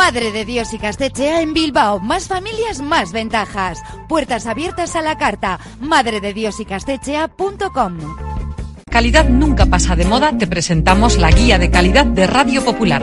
Madre de Dios y Castechea en Bilbao. Más familias, más ventajas. Puertas abiertas a la carta. Madre de Dios y Castechea.com. Calidad nunca pasa de moda. Te presentamos la guía de calidad de Radio Popular.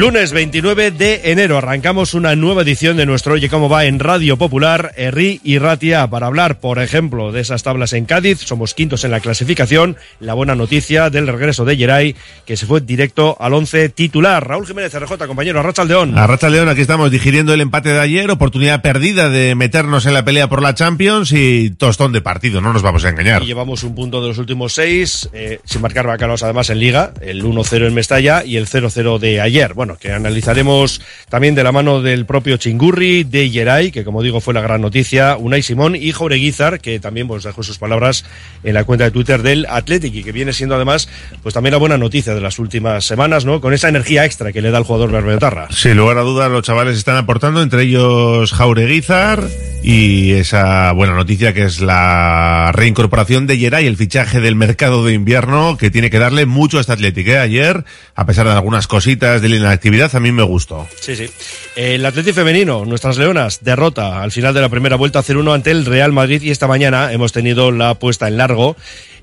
Lunes 29 de enero arrancamos una nueva edición de nuestro Oye Cómo Va en Radio Popular, Erri y Ratia, para hablar, por ejemplo, de esas tablas en Cádiz. Somos quintos en la clasificación. La buena noticia del regreso de Geray, que se fue directo al once titular. Raúl Jiménez, RJ, compañero, Arracha León. Arracha León, aquí estamos digiriendo el empate de ayer, oportunidad perdida de meternos en la pelea por la Champions y tostón de partido, no nos vamos a engañar. Y llevamos un punto de los últimos seis, eh, sin marcar bacalos además en Liga, el 1-0 en Mestalla y el 0-0 de ayer. Bueno, que analizaremos también de la mano del propio Chingurri, de Yeray, que como digo fue la gran noticia, Unai Simón y Jaureguizar, que también pues, dejó sus palabras en la cuenta de Twitter del Athletic y que viene siendo además pues también la buena noticia de las últimas semanas, ¿no? Con esa energía extra que le da el jugador Berbetarra. Sin lugar a dudas, los chavales están aportando, entre ellos Jaureguizar y esa buena noticia que es la reincorporación de Yeray, el fichaje del mercado de invierno que tiene que darle mucho a este Athletic. ¿eh? Ayer, a pesar de algunas cositas de la inactividad, a mí me gustó. Sí, sí. El Atleti femenino, nuestras leonas, derrota al final de la primera vuelta 0-1 ante el Real Madrid y esta mañana hemos tenido la puesta en largo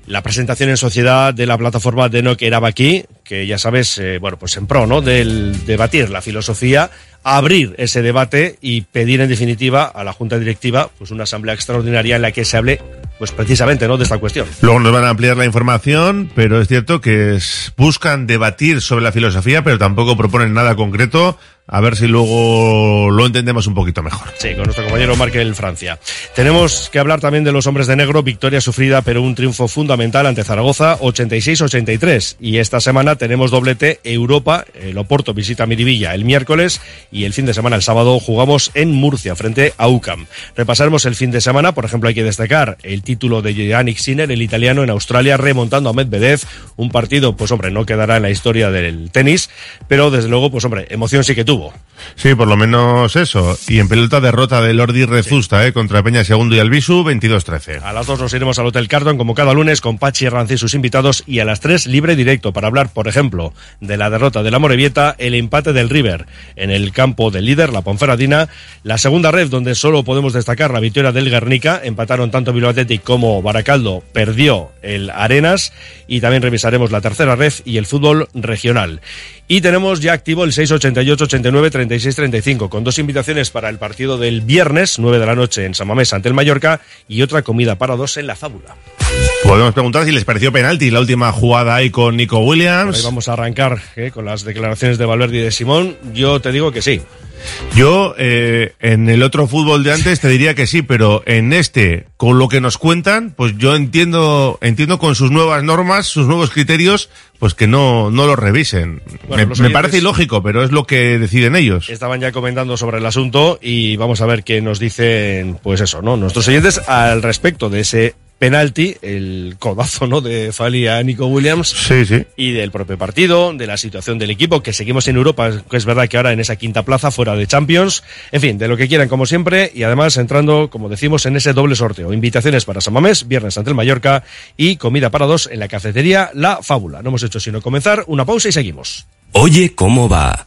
la presentación en sociedad de la plataforma de Nokia aquí, que ya sabes, eh, bueno, pues en pro, ¿no? Del debatir la filosofía, abrir ese debate y pedir en definitiva a la Junta Directiva pues una asamblea extraordinaria en la que se hable pues precisamente no de esta cuestión. Luego nos van a ampliar la información, pero es cierto que buscan debatir sobre la filosofía, pero tampoco proponen nada concreto a ver si luego lo entendemos un poquito mejor. Sí, con nuestro compañero Markel Francia. Tenemos que hablar también de los hombres de negro, victoria sufrida, pero un triunfo fundamental ante Zaragoza, 86-83. Y esta semana tenemos doblete Europa, el Oporto visita Miribilla el miércoles y el fin de semana, el sábado, jugamos en Murcia frente a UCAM. Repasaremos el fin de semana, por ejemplo, hay que destacar el título de Yannick Sinner, el italiano en Australia, remontando a Medvedev, un partido, pues hombre, no quedará en la historia del tenis, pero desde luego, pues hombre, emoción sí que tuvo Sí, por lo menos eso. Y en pelota derrota de Lordi Rezusta, eh, contra Peña Segundo y Albisu, 22-13. A las dos nos iremos al Hotel Carton, como cada lunes, con Pachi Herranz y sus invitados, y a las tres libre directo para hablar, por ejemplo, de la derrota de la Morevieta, el empate del River en el campo del líder, la Ponferradina, la segunda red, donde solo podemos destacar la victoria del Guernica, empataron tanto Bilbao Athletic como Baracaldo, perdió el Arenas, y también revisaremos la tercera red y el fútbol regional. Y tenemos ya activo el 688 89 36-35, con dos invitaciones para el partido del viernes, 9 de la noche en San Mamés ante el Mallorca y otra comida para dos en la fábula. Podemos preguntar si les pareció penalti la última jugada ahí con Nico Williams. Ahí vamos a arrancar ¿eh? con las declaraciones de Valverde y de Simón. Yo te digo que sí. Yo, eh, en el otro fútbol de antes te diría que sí, pero en este, con lo que nos cuentan, pues yo entiendo, entiendo con sus nuevas normas, sus nuevos criterios, pues que no, no lo revisen. Bueno, me, me parece ilógico, pero es lo que deciden ellos. Estaban ya comentando sobre el asunto y vamos a ver qué nos dicen, pues eso, ¿no? Nuestros oyentes al respecto de ese penalti, el codazo, ¿no? De Fali a Nico Williams. Sí, sí. y del propio partido, de la situación del equipo, que seguimos en Europa, que es verdad que ahora en esa quinta plaza fuera de Champions, en fin, de lo que quieran como siempre, y además entrando, como decimos, en ese doble sorteo. Invitaciones para San Mamés, viernes ante el Mallorca, y comida para dos en la cafetería La Fábula. No hemos hecho sino comenzar, una pausa y seguimos. Oye cómo va.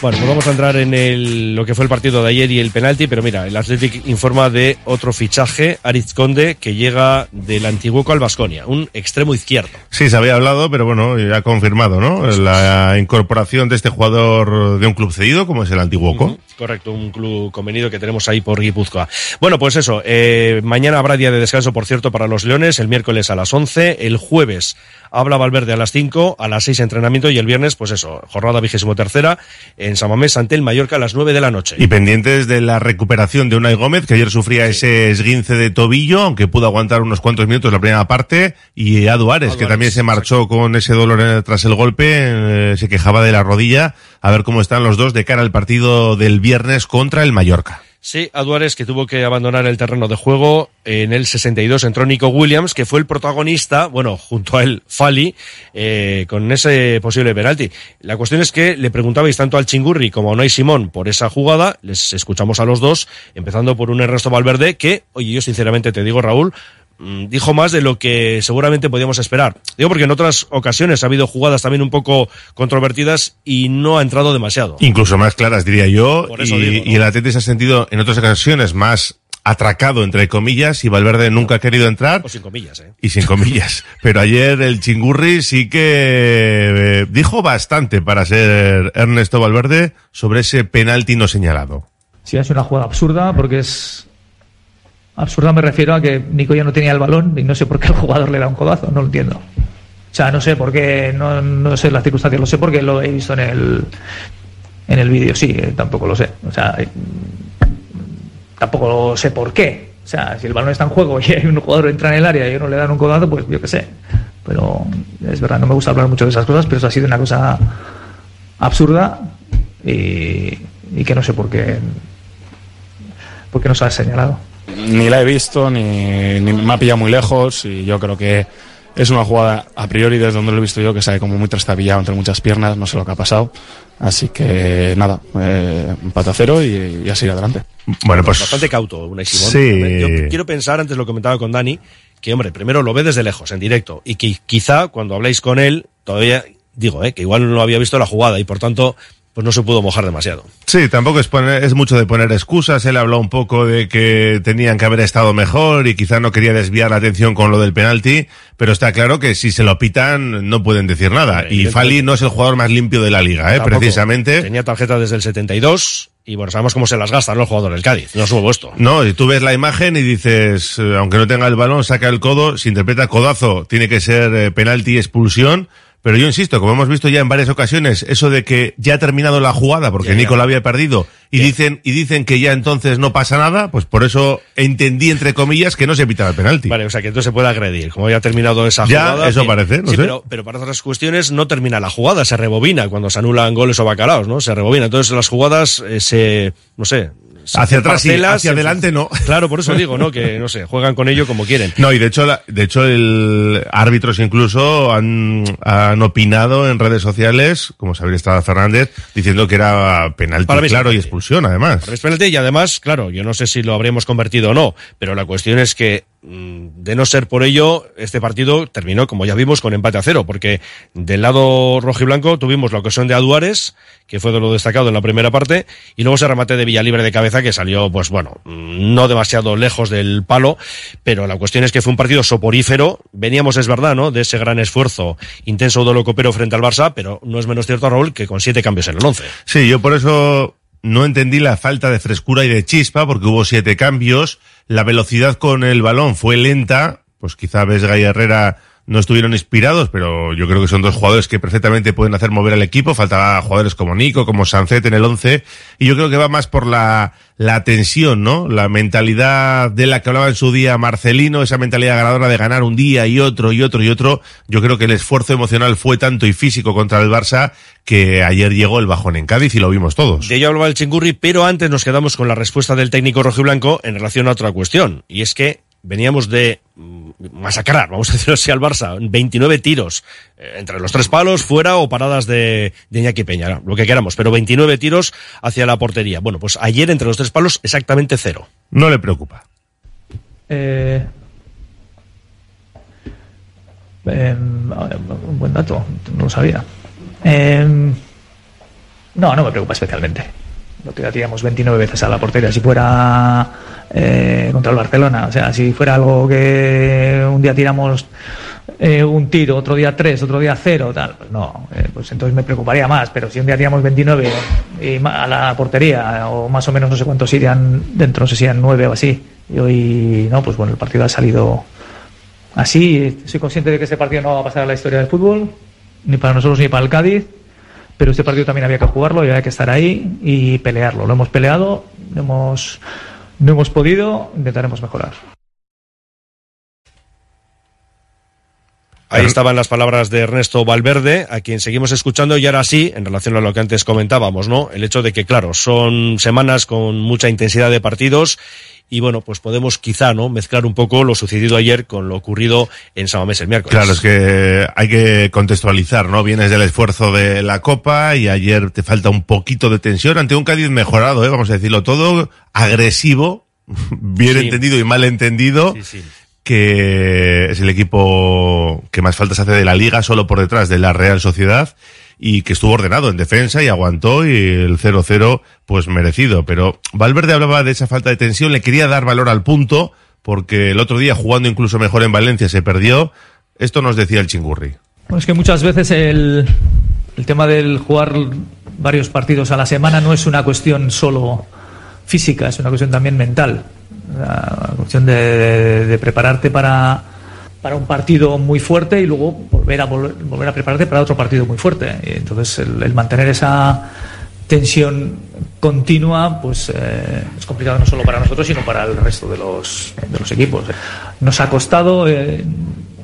Bueno, pues vamos a entrar en el, lo que fue el partido de ayer y el penalti, pero mira, el Athletic informa de otro fichaje, Aritz Conde, que llega del Antiguoco al Basconia, un extremo izquierdo. Sí, se había hablado, pero bueno, ya ha confirmado, ¿no? La incorporación de este jugador de un club cedido, como es el Antiguoco. Ujú, Correcto, un club convenido que tenemos ahí por Guipúzcoa. Bueno, pues eso, eh, mañana habrá día de descanso, por cierto, para los Leones, el miércoles a las 11, el jueves habla Valverde a las 5, a las 6 entrenamiento y el viernes, pues eso, jornada vigésimo tercera en Samamés ante el Mallorca a las 9 de la noche. Y pendientes de la recuperación de Unai Gómez, que ayer sufría ese esguince de tobillo, aunque pudo aguantar unos cuantos minutos la primera parte, y a Duárez, que también se marchó con ese dolor eh, tras el golpe, eh, se quejaba de la rodilla, a ver cómo están los dos de cara al partido del viernes contra el Mallorca. Sí, a Duárez que tuvo que abandonar el terreno de juego en el 62 entró Nico Williams, que fue el protagonista, bueno, junto a él, Fali, eh, con ese posible penalti. La cuestión es que le preguntabais tanto al Chingurri como a Unai Simón por esa jugada, les escuchamos a los dos, empezando por un Ernesto Valverde, que, oye, yo sinceramente te digo, Raúl, dijo más de lo que seguramente podíamos esperar. Digo porque en otras ocasiones ha habido jugadas también un poco controvertidas y no ha entrado demasiado. Incluso más claras, diría yo, Por eso y, digo, ¿no? y el Atleti se ha sentido en otras ocasiones más atracado, entre comillas, y Valverde nunca ha querido entrar. O sin comillas, ¿eh? Y sin comillas. Pero ayer el Chingurri sí que eh, dijo bastante para ser Ernesto Valverde sobre ese penalti no señalado. Sí, sido una jugada absurda porque es. Absurda me refiero a que Nico ya no tenía el balón y no sé por qué el jugador le da un codazo, no lo entiendo. O sea, no sé por qué, no, no sé las circunstancias, lo sé porque lo he visto en el, en el vídeo, sí, eh, tampoco lo sé. O sea, eh, tampoco sé por qué. O sea, si el balón está en juego y hay un jugador que entra en el área y uno le dan un codazo, pues yo qué sé. Pero es verdad, no me gusta hablar mucho de esas cosas, pero eso ha sido una cosa absurda y, que no sé por qué, por qué no se ha señalado. Ni la he visto, ni, ni me ha pillado muy lejos y yo creo que es una jugada a priori desde donde lo he visto yo que sale como muy trastabillado entre muchas piernas, no sé lo que ha pasado. Así que nada, eh, empate a cero y, y a seguir adelante. Bueno, pues Bastante cauto, una Simón. Sí. Yo quiero pensar, antes lo comentaba con Dani, que hombre, primero lo ve desde lejos, en directo, y que quizá cuando habléis con él, todavía, digo, eh, que igual no había visto la jugada y por tanto, pues no se pudo mojar demasiado. Sí, tampoco es, poner, es mucho de poner excusas. Él habló un poco de que tenían que haber estado mejor y quizá no quería desviar la atención con lo del penalti, pero está claro que si se lo pitan no pueden decir nada. Y Fali no es el jugador más limpio de la liga, ¿eh? Precisamente. Tenía tarjeta desde el 72 y bueno, sabemos cómo se las gasta, ¿no? El jugador del Cádiz. No nuevo esto. No, y tú ves la imagen y dices, eh, aunque no tenga el balón, saca el codo, se interpreta codazo, tiene que ser eh, penalti, expulsión. Pero yo insisto, como hemos visto ya en varias ocasiones, eso de que ya ha terminado la jugada porque. Nico la había perdido y dicen y dicen que ya entonces no pasa nada, pues por eso entendí entre comillas que no se pitaba el penalti. Vale, o sea que entonces se puede agredir. Como ya ha terminado esa Ya, jugada. eso bien. parece, no sí, sé. Pero, pero para otras cuestiones no termina la jugada, se rebobina cuando se anulan goles o bacalaos, ¿no? Se rebobina. Entonces las jugadas eh, se, no sé. Hacia atrás parcelas, hacia adelante no. Claro, por eso digo, ¿no? Que, no sé, juegan con ello como quieren. No, y de hecho, la- de hecho, el árbitros incluso han, han opinado en redes sociales, como Xavier Estrada Fernández, diciendo que era penalti Para claro y expulsión, además. Penalti y además, claro, yo no sé si lo habríamos convertido o no, pero la cuestión es que de no ser por ello, este partido terminó, como ya vimos, con empate a cero, porque del lado rojo y blanco tuvimos la ocasión de Aduares, que fue de lo destacado en la primera parte, y luego ese remate de Villalibre de cabeza que salió, pues bueno, mm, no demasiado lejos del palo, pero la cuestión es que fue un partido soporífero, veníamos, es verdad, ¿no?, de ese gran esfuerzo intenso de Copero frente al Barça, pero no es menos cierto, Raúl, que con siete cambios en el once. Sí, yo por eso no entendí la falta de frescura y de chispa, porque hubo siete cambios. La velocidad con el balón fue lenta, pues quizá Vesga y no estuvieron inspirados, pero yo creo que son dos jugadores que perfectamente pueden hacer mover al equipo. Faltaba jugadores como Nico, como Sancet en el 11, y yo creo que va más por la, la tensión, ¿no? La mentalidad de la que hablaba en su día Marcelino, esa mentalidad ganadora de ganar un día y otro y otro y otro. Yo creo que el esfuerzo emocional fue tanto y físico contra el Barça que ayer llegó el bajón en Cádiz y lo vimos todos. De ello hablaba el Chingurri, pero antes nos quedamos con la respuesta del técnico rojiblanco en relación a otra cuestión. Y es que veníamos de mm, masacrar, vamos a decirlo así, al Barça. 29 tiros eh, entre los tres palos, fuera o paradas de, de Iñaki Peña, lo que queramos. Pero 29 tiros hacia la portería. Bueno, pues ayer entre los tres palos exactamente cero. No le preocupa. Eh, em, un buen dato, no lo sabía. Em, no, no me preocupa especialmente. Lo que tiramos 29 veces a la portería. Si fuera eh, contra el Barcelona, o sea, si fuera algo que un día tiramos eh, un tiro, otro día tres, otro día cero, tal, pues no, eh, pues entonces me preocuparía más. Pero si un día tiramos 29 y a la portería, o más o menos no sé cuántos irían dentro, no sé si eran 9 o así, y hoy no, pues bueno, el partido ha salido así. Soy consciente de que este partido no va a pasar a la historia del fútbol, ni para nosotros ni para el Cádiz, pero este partido también había que jugarlo y había que estar ahí y pelearlo. Lo hemos peleado, no hemos, no hemos podido, intentaremos mejorar. Ahí estaban las palabras de Ernesto Valverde, a quien seguimos escuchando y ahora sí, en relación a lo que antes comentábamos, ¿no? El hecho de que, claro, son semanas con mucha intensidad de partidos y bueno, pues podemos quizá, ¿no? Mezclar un poco lo sucedido ayer con lo ocurrido en Samamés el miércoles. Claro, es que hay que contextualizar, ¿no? Vienes del esfuerzo de la Copa y ayer te falta un poquito de tensión ante un Cádiz mejorado, ¿eh? Vamos a decirlo todo, agresivo, bien Sí. entendido y mal entendido. Sí, sí. Que es el equipo que más faltas hace de la liga, solo por detrás de la Real Sociedad. y que estuvo ordenado en defensa y aguantó y el 0-0 pues merecido. Pero Valverde hablaba de esa falta de tensión, le quería dar valor al punto porque el otro día jugando incluso mejor en Valencia se perdió. Esto nos decía el chingurri. Es que muchas veces el, el tema del jugar varios partidos a la semana no es una cuestión solo física, es una cuestión también mental. La cuestión de, prepararte para, para un partido muy fuerte y luego volver a, vol- volver a prepararte para otro partido muy fuerte. Y entonces el, el mantener esa tensión continua pues eh, es complicado no solo para nosotros sino para el resto de los, de los equipos. Nos ha costado, eh,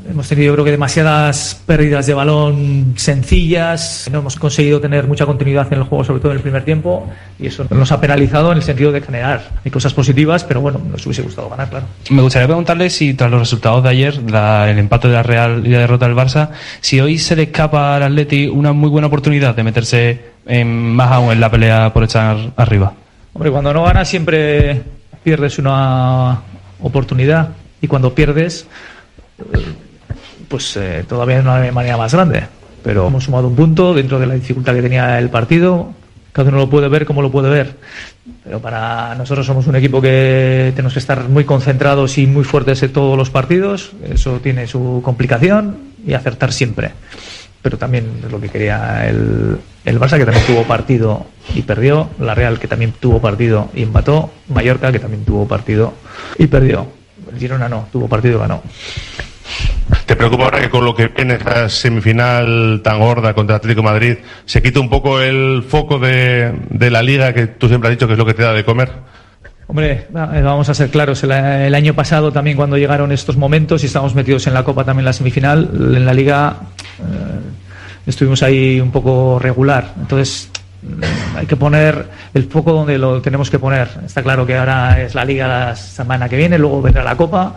hemos tenido yo creo que demasiadas pérdidas de balón sencillas, no hemos conseguido tener mucha continuidad en el juego, sobre todo en el primer tiempo, y eso nos ha penalizado en el sentido de generar. Hay cosas positivas, pero bueno, nos hubiese gustado ganar, claro. Me gustaría preguntarle si tras los resultados de ayer, la- el empate de la Real y la derrota del Barça, si hoy se le escapa al Atleti una muy buena oportunidad de meterse en- más aún en la pelea por estar arriba. Hombre, cuando no ganas siempre pierdes una oportunidad y cuando pierdes, pues eh, todavía de una manera más grande. Pero hemos sumado un punto dentro de la dificultad que tenía el partido. Cada uno lo puede ver como lo puede ver. Pero para nosotros somos un equipo que tenemos que estar muy concentrados y muy fuertes en todos los partidos. Eso tiene su complicación y acertar siempre. Pero también es lo que quería el, el Barça, que también tuvo partido y perdió. La Real, que también tuvo partido y empató. Mallorca, que también tuvo partido y perdió. El Girona no, tuvo partido y ganó. ¿Te preocupa ahora que con lo que viene esa semifinal tan gorda contra Atlético de Madrid se quita un poco el foco de, de la liga que tú siempre has dicho que es lo que te da de comer? Hombre, eh, vamos a ser claros. El, el año pasado también cuando llegaron estos momentos y estábamos metidos en la Copa también en la semifinal, en la Liga eh, estuvimos ahí un poco regular. Entonces mm, hay que poner el foco donde lo tenemos que poner. Está claro que ahora es la Liga la semana que viene, luego vendrá la Copa,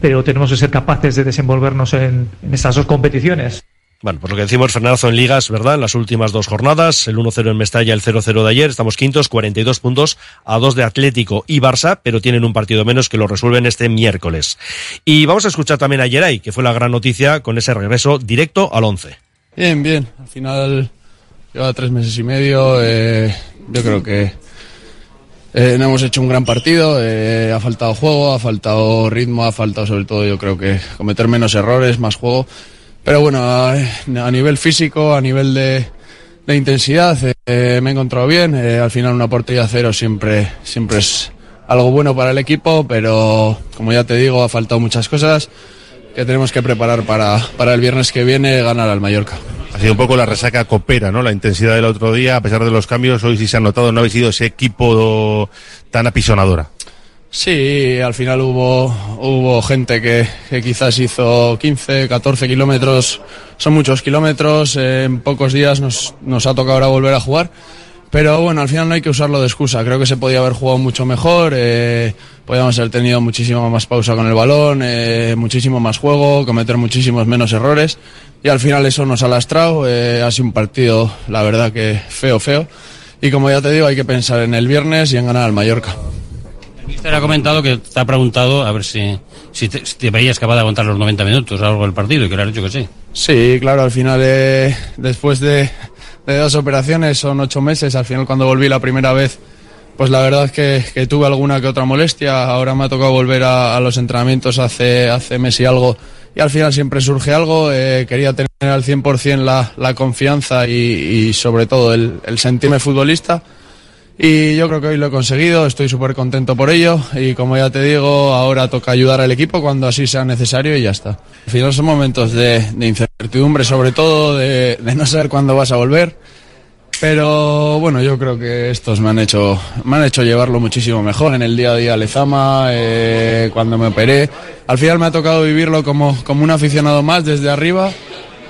pero tenemos que ser capaces de desenvolvernos en, en estas dos competiciones. Bueno, pues lo que decimos, Fernando, en ligas, ¿verdad? En las últimas dos jornadas, el 1-0 en Mestalla, el 0-0 de ayer, estamos quintos, 42 puntos a dos de Atlético y Barça, pero tienen un partido menos que lo resuelven este miércoles. Y vamos a escuchar también a Geray, que fue la gran noticia con ese regreso directo al 11. Bien, bien. Al final lleva tres meses y medio. eh, yo creo que eh, no hemos hecho un gran partido. eh, ha faltado juego, ha faltado ritmo, ha faltado sobre todo yo creo que cometer menos errores, más juego. Pero bueno, a, nivel físico, a nivel de, intensidad, eh, me he encontrado bien. al final una portería cero siempre, siempre es algo bueno para el equipo, pero como ya te digo, ha faltado muchas cosas que tenemos que preparar para, para el viernes que viene ganar al Mallorca. Ha sido un poco la resaca copera, ¿no? La intensidad del otro día, a pesar de los cambios, hoy sí se ha notado, no habéis sido ese equipo tan apisonadora. Sí, al final hubo, hubo gente que, que quizás hizo 15, 14 kilómetros, son muchos kilómetros, eh, en pocos días nos, nos ha tocado ahora volver a jugar. Pero bueno, al final no hay que usarlo de excusa. Creo que se podía haber jugado mucho mejor. Eh, podíamos haber tenido muchísima más pausa con el balón, eh, muchísimo más juego, cometer muchísimos menos errores. Y al final eso nos ha lastrado. Eh, ha sido un partido, la verdad que feo, feo. Y como ya te digo, hay que pensar en el viernes y en ganar al Mallorca. El míster ha comentado que te ha preguntado a ver si, si, te, si te veías capaz de aguantar los 90 minutos a lo largo del partido y que le has dicho que sí. Sí, claro, al final, eh, después de, de dos operaciones, son ocho meses, al final cuando volví la primera vez, pues la verdad es que, que tuve alguna que otra molestia, ahora me ha tocado volver a, a los entrenamientos hace, hace mes y algo, y al final siempre surge algo, eh, quería tener al 100% la, la confianza y, sobre todo el, el sentirme futbolista. Y yo creo que hoy lo he conseguido, estoy súper contento por ello y como ya te digo, ahora toca ayudar al equipo cuando así sea necesario y ya está. Al final son momentos de, incertidumbre, sobre todo de no saber cuándo vas a volver, pero bueno, yo creo que estos me han hecho, me han hecho llevarlo muchísimo mejor en el día a día Lezama, eh, cuando me operé. Al final me ha tocado vivirlo como, como un aficionado más desde arriba,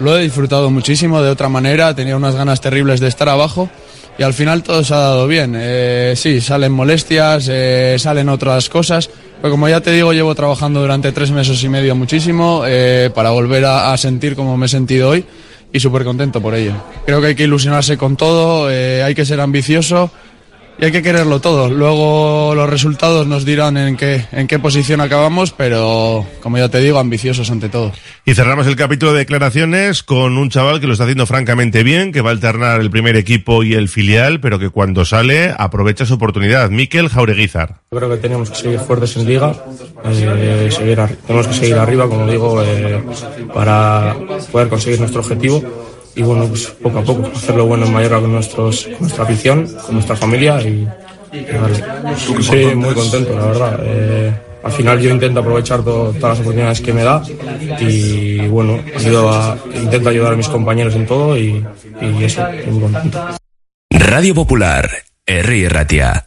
lo he disfrutado muchísimo de otra manera, tenía unas ganas terribles de estar abajo y al final todo se ha dado bien. Eh, sí, salen molestias, eh, salen otras cosas, pero como ya te digo, llevo trabajando durante tres meses y medio muchísimo eh, para volver a, a sentir como me he sentido hoy y súper contento por ello. Creo que hay que ilusionarse con todo, eh, hay que ser ambicioso y hay que quererlo todo. Luego los resultados nos dirán en qué, en qué posición acabamos, pero como ya te digo, ambiciosos ante todo. Y cerramos el capítulo de declaraciones con un chaval que lo está haciendo francamente bien, que va a alternar el primer equipo y el filial, pero que cuando sale aprovecha su oportunidad. Miquel Jaureguizar. Creo que tenemos que seguir fuertes en liga, eh, seguir tenemos que seguir arriba, como digo, eh, para poder conseguir nuestro objetivo. Y bueno, pues poco a poco, hacer lo bueno en Mallorca con, nuestros, con nuestra afición, con nuestra familia y, y vale. Sí, muy contento, la verdad. Eh, al final yo intento aprovechar to- todas las oportunidades que me da y bueno, ayudo a- intento ayudar a mis compañeros en todo y, y eso, estoy muy contento. Radio Popular, Herri Ratia.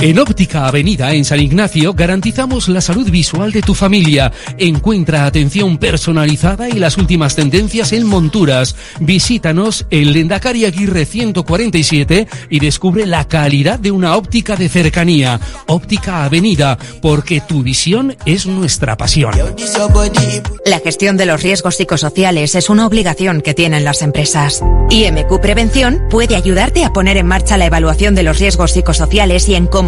En Óptica Avenida en San Ignacio garantizamos la salud visual de tu familia. Encuentra atención personalizada y las últimas tendencias en monturas. Visítanos en Lendakari Aguirre 147 y descubre la calidad de una óptica de cercanía. Óptica Avenida, porque tu visión es nuestra pasión. La gestión de los riesgos psicosociales es una obligación que tienen las empresas. IMQ Prevención puede ayudarte a poner en marcha la evaluación de los riesgos psicosociales y en cómo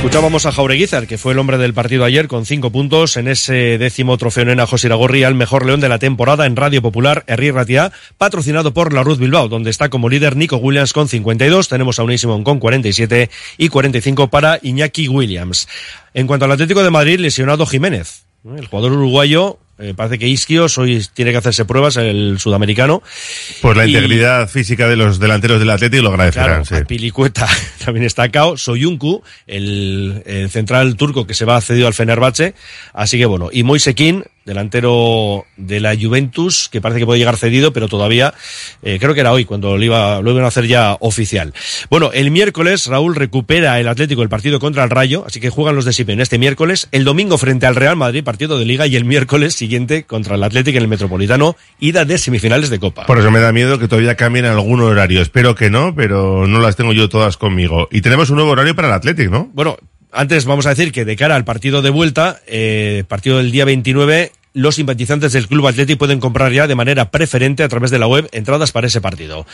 Escuchábamos a Jaureguizar, que fue el hombre del partido ayer con cinco puntos en ese décimo trofeo Nena José Iragorri al mejor león de la temporada en Radio Popular, Herri Ratia, patrocinado por la Ruth Bilbao, donde está como líder Nico Williams con 52, tenemos a Unai con 47 y 45 para Iñaki Williams. En cuanto al Atlético de Madrid, lesionado Jiménez. El jugador uruguayo, eh, parece que Isquios hoy tiene que hacerse pruebas, el sudamericano. Pues la Y- integridad física de los delanteros del Atlético lo agradecerán. Claro, sí. Pilicueta también está cao, Soyuncu, el, el central turco que se va cedido al Fenerbahce, así que bueno, y Moisekin, delantero de la Juventus, que parece que puede llegar cedido, pero todavía, eh, creo que era hoy cuando lo, iba, lo iban a hacer ya oficial. Bueno, el miércoles Raúl recupera el Atlético el partido contra el Rayo, así que juegan los de Simeone este miércoles, el domingo frente al Real Madrid, partido de Liga, y el miércoles siguiente contra el Atlético en el Metropolitano, ida de semifinales de Copa. Por eso me da miedo que todavía cambien algún horario. Espero que no, pero no las tengo yo todas conmigo. Y tenemos un nuevo horario para el Atlético, ¿no? Bueno, antes vamos a decir que de cara al partido de vuelta, eh, partido del día 29, los simpatizantes del Club Atlético pueden comprar ya de manera preferente a través de la web entradas para ese partido.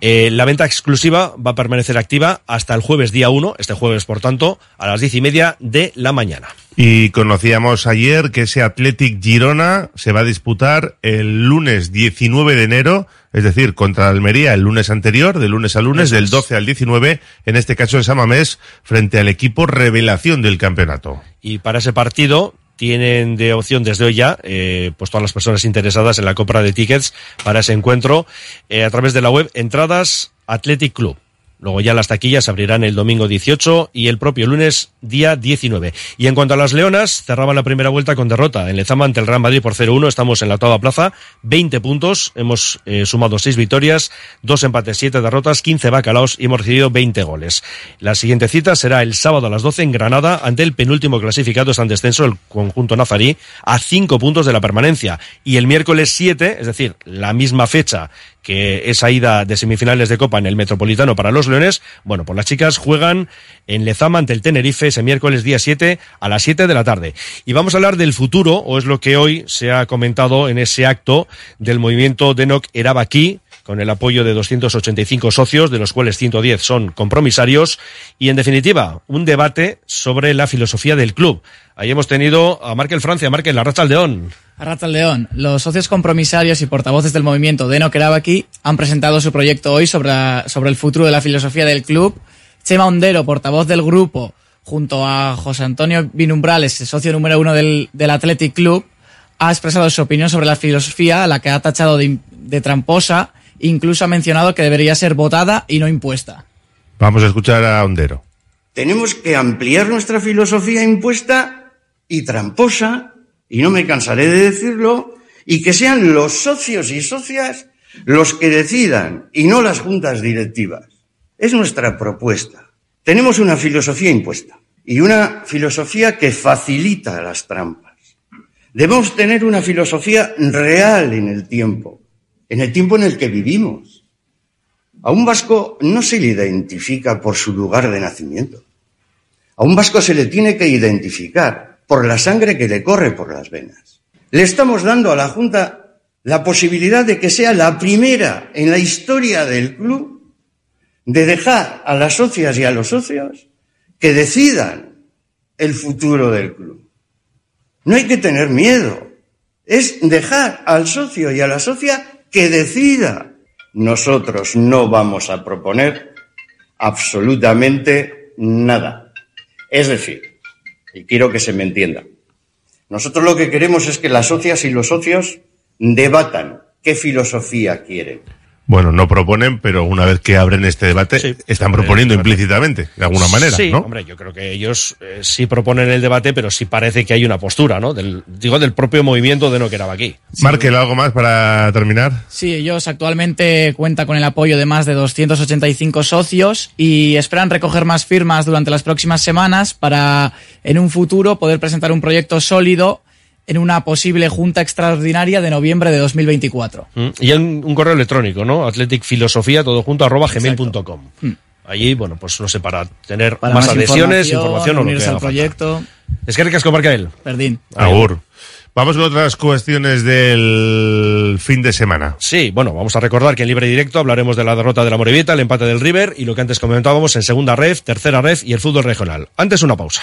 Eh, la venta exclusiva va a permanecer activa hasta el jueves día 1, este jueves por tanto, a las diez y media de la mañana. Y conocíamos ayer que ese Athletic Girona se va a disputar el lunes 19 de enero, es decir, contra Almería el lunes anterior, de lunes a lunes, Eso del es. 12 al 19, en este caso en Samamés, frente al equipo revelación del campeonato. Y para ese partido tienen de opción desde hoy ya, eh, pues todas las personas interesadas en la compra de tickets para ese encuentro eh, a través de la web Entradas Athletic Club. Luego ya las taquillas abrirán el domingo 18 y el propio lunes día 19. Y en cuanto a las Leonas, cerraban la primera vuelta con derrota en Lezama ante el Real Madrid por 0-1. Estamos en la octava plaza, 20 puntos. Hemos eh, sumado 6 victorias, 2 empates, 7 derrotas, 15 bacalaos y hemos recibido 20 goles. La siguiente cita será el sábado a las 12 en Granada ante el penúltimo clasificado está en descenso, el conjunto nazarí, a 5 puntos de la permanencia. Y el miércoles 7, es decir, la misma fecha que esa ida de semifinales de Copa en el Metropolitano para los Leones, bueno, pues las chicas juegan en Lezama ante el Tenerife ese miércoles día 7 a las 7 de la tarde. Y vamos a hablar del futuro, o es lo que hoy se ha comentado en ese acto del movimiento Denok Erabaki, con el apoyo de 285 socios, de los cuales 110 son compromisarios, y en definitiva, un debate sobre la filosofía del club. Ahí hemos tenido a Markel Francia, Markel, la Racha El León, los socios compromisarios y portavoces del movimiento de No aquí han presentado su proyecto hoy sobre, la- sobre el futuro de la filosofía del club. Chema Ondero, portavoz del grupo, junto a José Antonio Binumbrales, socio número uno del, del Athletic Club, ha expresado su opinión sobre la filosofía, a la que ha tachado de, de tramposa, incluso ha mencionado que debería ser votada y no impuesta. Vamos a escuchar a Ondero. Tenemos que ampliar nuestra filosofía impuesta y tramposa, y no me cansaré de decirlo, y que sean los socios y socias los que decidan y no las juntas directivas. Es nuestra propuesta. Tenemos una filosofía impuesta y una filosofía que facilita las trampas. Debemos tener una filosofía real en el tiempo, en el tiempo en el que vivimos. A un vasco no se le identifica por su lugar de nacimiento. A un vasco se le tiene que identificar por la sangre que le corre por las venas. Le estamos dando a la Junta la posibilidad de que sea la primera en la historia del club de dejar a las socias y a los socios que decidan el futuro del club. No hay que tener miedo. Es dejar al socio y a la socia que decida. Nosotros no vamos a proponer absolutamente nada. Es decir, y quiero que se me entienda, nosotros lo que queremos es que las socias y los socios debatan qué filosofía quieren. Bueno, no proponen, pero una vez que abren este debate, están proponiendo implícitamente, de alguna manera, sí, ¿no? hombre, yo creo que ellos eh, sí proponen el debate, pero sí parece que hay una postura, ¿no? Del, digo, del propio movimiento de no quedaba aquí. Markel, ¿algo más para terminar? Sí, ellos actualmente cuentan con el apoyo de más de 285 socios y esperan recoger más firmas durante las próximas semanas para, en un futuro, poder presentar un proyecto sólido en una posible junta extraordinaria de noviembre de 2024. Mm, Y en un correo electrónico, ¿no? Athletic Filosofía, todo junto, arroba gmail.com. Mm. Allí, bueno, pues no sé, para tener Para más, más adhesiones, información, información o lo que haga al falta. proyecto. Es que ricasco, Marcael. Perdín. Agur. Vamos con otras cuestiones del fin de semana. Sí, bueno, vamos a recordar que en libre directo hablaremos de la derrota de la Morevieta, el empate del River y lo que antes comentábamos en segunda ref, tercera ref y el fútbol regional. Antes una pausa.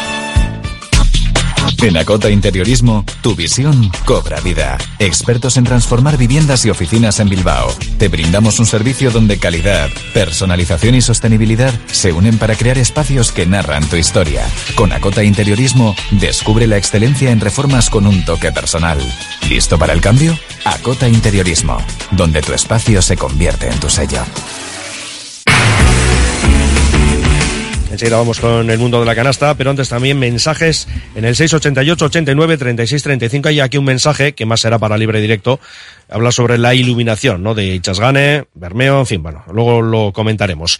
En Acota Interiorismo, tu visión cobra vida. Expertos en transformar viviendas y oficinas en Bilbao. Te brindamos un servicio donde calidad, personalización y sostenibilidad se unen para crear espacios que narran tu historia. Con Acota Interiorismo, descubre la excelencia en reformas con un toque personal. ¿Listo para el cambio? Acota Interiorismo, donde tu espacio se convierte en tu sello. Enseguida vamos con el mundo de la canasta, pero antes también mensajes en el 688 89 36 35. Hay aquí un mensaje que más será para libre directo. Habla sobre la iluminación, ¿no? De Chasgane, Bermeo, en fin, bueno, luego lo comentaremos.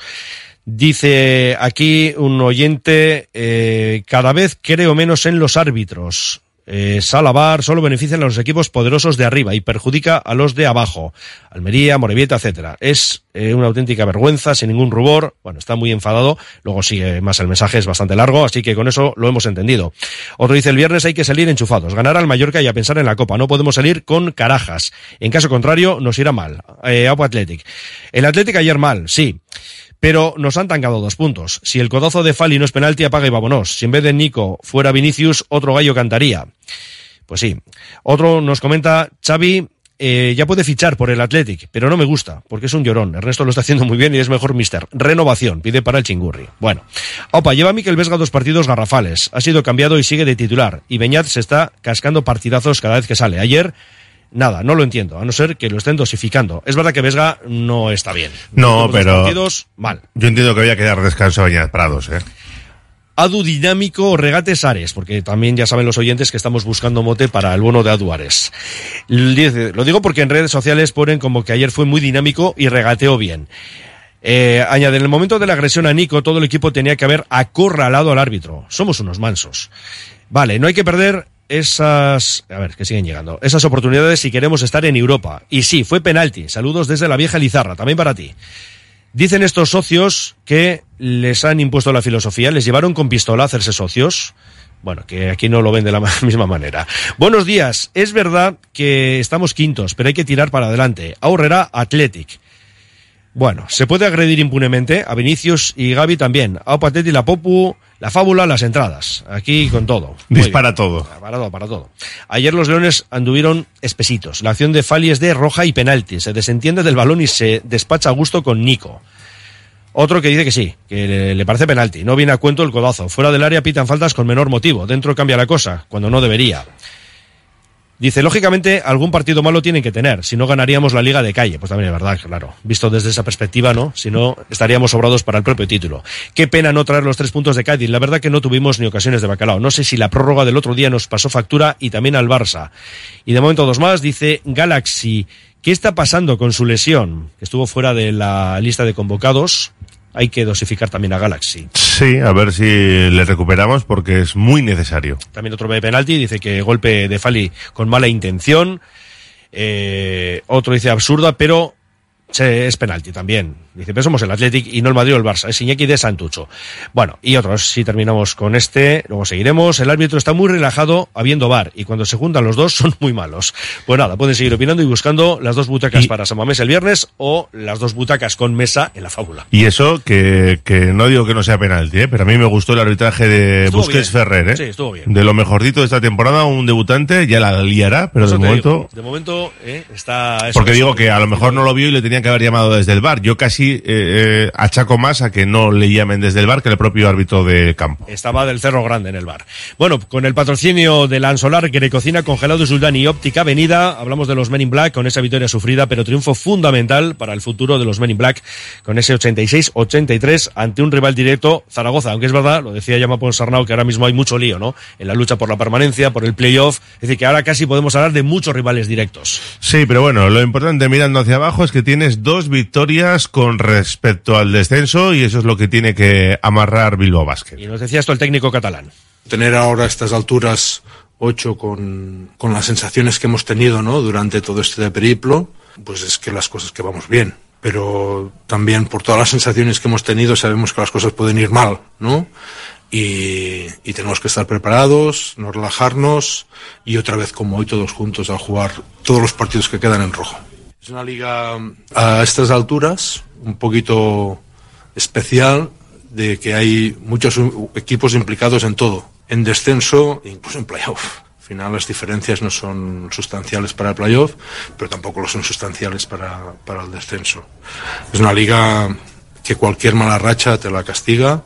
Dice aquí un oyente, eh, cada vez creo menos en los árbitros. Eh, Salabar solo beneficia a los equipos poderosos de arriba y perjudica a los de abajo. Almería, Morevieta, etcétera. Es eh, una auténtica vergüenza, sin ningún rubor. Bueno, está muy enfadado. Luego sigue más el mensaje, es bastante largo, así que con eso lo hemos entendido. Otro dice, el viernes hay que salir enchufados, ganar al Mallorca y a pensar en la Copa. No podemos salir con carajas. En caso contrario, nos irá mal. Eh, Apo. El Athletic ayer mal, sí. Pero nos han tancado dos puntos. Si el codazo de Fali no es penalti, apaga y vámonos. Si en vez de Nico fuera Vinicius, otro gallo cantaría. Pues sí. Otro nos comenta, Xavi, eh, ya puede fichar por el Athletic, pero no me gusta, porque es un llorón. Ernesto lo está haciendo muy bien y es mejor mister. Renovación, pide para el chingurri. Bueno. Opa, lleva a Miquel Vesga dos partidos garrafales. Ha sido cambiado y sigue de titular. Y Beñat se está cascando partidazos cada vez que sale. Ayer Nada, no lo entiendo, a no ser que lo estén dosificando. Es verdad que Vesga no está bien. No, pero. partidos, mal. Yo entiendo que había que dar descanso a Prados, ¿eh? Adu Dinámico Regates Ares, porque también ya saben los oyentes que estamos buscando mote para el bono de Adu Ares. Dice, Lo digo porque en redes sociales ponen como que ayer fue muy dinámico y regateó bien. Eh, añade, en el momento de la agresión a Nico, todo el equipo tenía que haber acorralado al árbitro. Somos unos mansos. Vale, no hay que perder esas, a ver, que siguen llegando, esas oportunidades si queremos estar en Europa. Y sí, fue penalti. Saludos desde la vieja Lizarra, también para ti. Dicen estos socios que les han impuesto la filosofía, les llevaron con pistola a hacerse socios. Bueno, que aquí no lo ven de la misma manera. Buenos días. Es verdad que estamos quintos, pero hay que tirar para adelante. Ahorrará Athletic. Bueno, se puede agredir impunemente a Vinicius y Gaby también. A Opateti, la Popu, la fábula, las entradas. Aquí con todo. Dispara todo. Para todo, para todo. Ayer los Leones anduvieron espesitos. La acción de Fali es de roja y penalti. Se desentiende del balón y se despacha a gusto con Nico. Otro que dice que sí, que le parece penalti. No viene a cuento el codazo. Fuera del área pitan faltas con menor motivo. Dentro cambia la cosa, cuando no debería. Dice, lógicamente, algún partido malo tienen que tener, si no ganaríamos la liga de calle. Pues también es verdad, claro. Visto desde esa perspectiva, ¿no? Si no, estaríamos sobrados para el propio título. Qué pena no traer los tres puntos de Cádiz. La verdad que no tuvimos ni ocasiones de bacalao. No sé si la prórroga del otro día nos pasó factura y también al Barça. Y de momento dos más, dice Galaxy. ¿Qué está pasando con su lesión? Que estuvo fuera de la lista de convocados. Hay que dosificar también a Galaxy. Sí, a ver si le recuperamos porque es muy necesario. También otro de penalti, dice que golpe de Fali con mala intención. Eh, otro dice absurda, pero se- es penalti también. Dice, pero somos el Athletic y no el Madrid o el Barça. Es Iñaki de Santucho. Bueno, y otros, si terminamos con este, luego seguiremos. El árbitro está muy relajado habiendo bar y cuando se juntan los dos son muy malos. Pues nada, pueden seguir opinando y buscando las dos butacas para San Mamés el viernes o las dos butacas con mesa en la fábula. Y eso, que, que no digo que no sea penalti, ¿eh? pero a mí me gustó el arbitraje de Estuvo Busquets bien. Ferrer. ¿eh? Sí, estuvo bien. De lo mejorcito de esta temporada, un debutante ya la liará, pero de momento... digo, de momento eh, está... eso, Porque digo que a lo mejor no lo vio y le tenían que haber llamado desde el bar. Yo casi eh, eh, achaco más a que no le llamen desde el bar que el propio árbitro de campo. Estaba del Cerro Grande en el bar. Bueno, con el patrocinio de Lansolar, Grecocina, Congelado Sultán y Óptica Avenida, hablamos de los Men in Black con esa victoria sufrida, pero triunfo fundamental para el futuro de los Men in Black con ese 86-83 ante un rival directo, Zaragoza. Aunque es verdad, lo decía Yama Ponsarnau, que ahora mismo hay mucho lío, ¿no? En la lucha por la permanencia, por el playoff. Es decir, que ahora casi podemos hablar de muchos rivales directos. Sí, pero bueno, lo importante mirando hacia abajo es que tienes dos victorias con respecto al descenso y eso es lo que tiene que amarrar Bilbao Basket. Y nos decía esto el técnico catalán. tener ahora a estas alturas ocho con, con las sensaciones que hemos tenido ¿no? durante todo este periplo, pues es que las cosas que vamos bien. Pero también por todas las sensaciones que hemos tenido sabemos que las cosas pueden ir mal, ¿no? Y, y tenemos que estar preparados, no relajarnos y otra vez como hoy todos juntos a jugar todos los partidos que quedan en rojo. Es una liga a estas alturas un poquito especial de que hay muchos equipos implicados en todo, en descenso e incluso en playoff. Al final las diferencias no son sustanciales para el playoff, pero tampoco lo son sustanciales para, para el descenso. Es una liga que cualquier mala racha te la castiga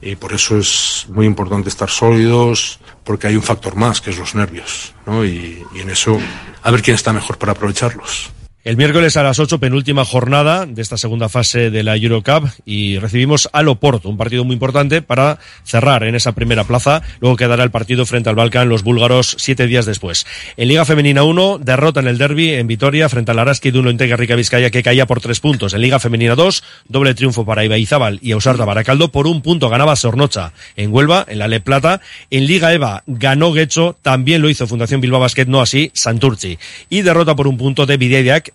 y por eso es muy importante estar sólidos porque hay un factor más que es los nervios ¿no? y, y en eso a ver quién está mejor para aprovecharlos. El miércoles a las 8, penúltima jornada de esta segunda fase de la Eurocup y recibimos al Oporto, un partido muy importante para cerrar en esa primera plaza. Luego quedará el partido frente al Balkan los búlgaros siete días después. En Liga Femenina 1, derrota en el derby en Vitoria frente al Araski de Uno Integra Rica Vizcaya que caía por tres puntos. En Liga Femenina 2, doble triunfo para Ibaizábal y Ausarda Baracaldo por un punto ganaba Sornocha en Huelva, en la Le Plata. En Liga EVA ganó Guecho, también lo hizo Fundación Bilbao Basket, no así Santurci. Y derrota por un punto de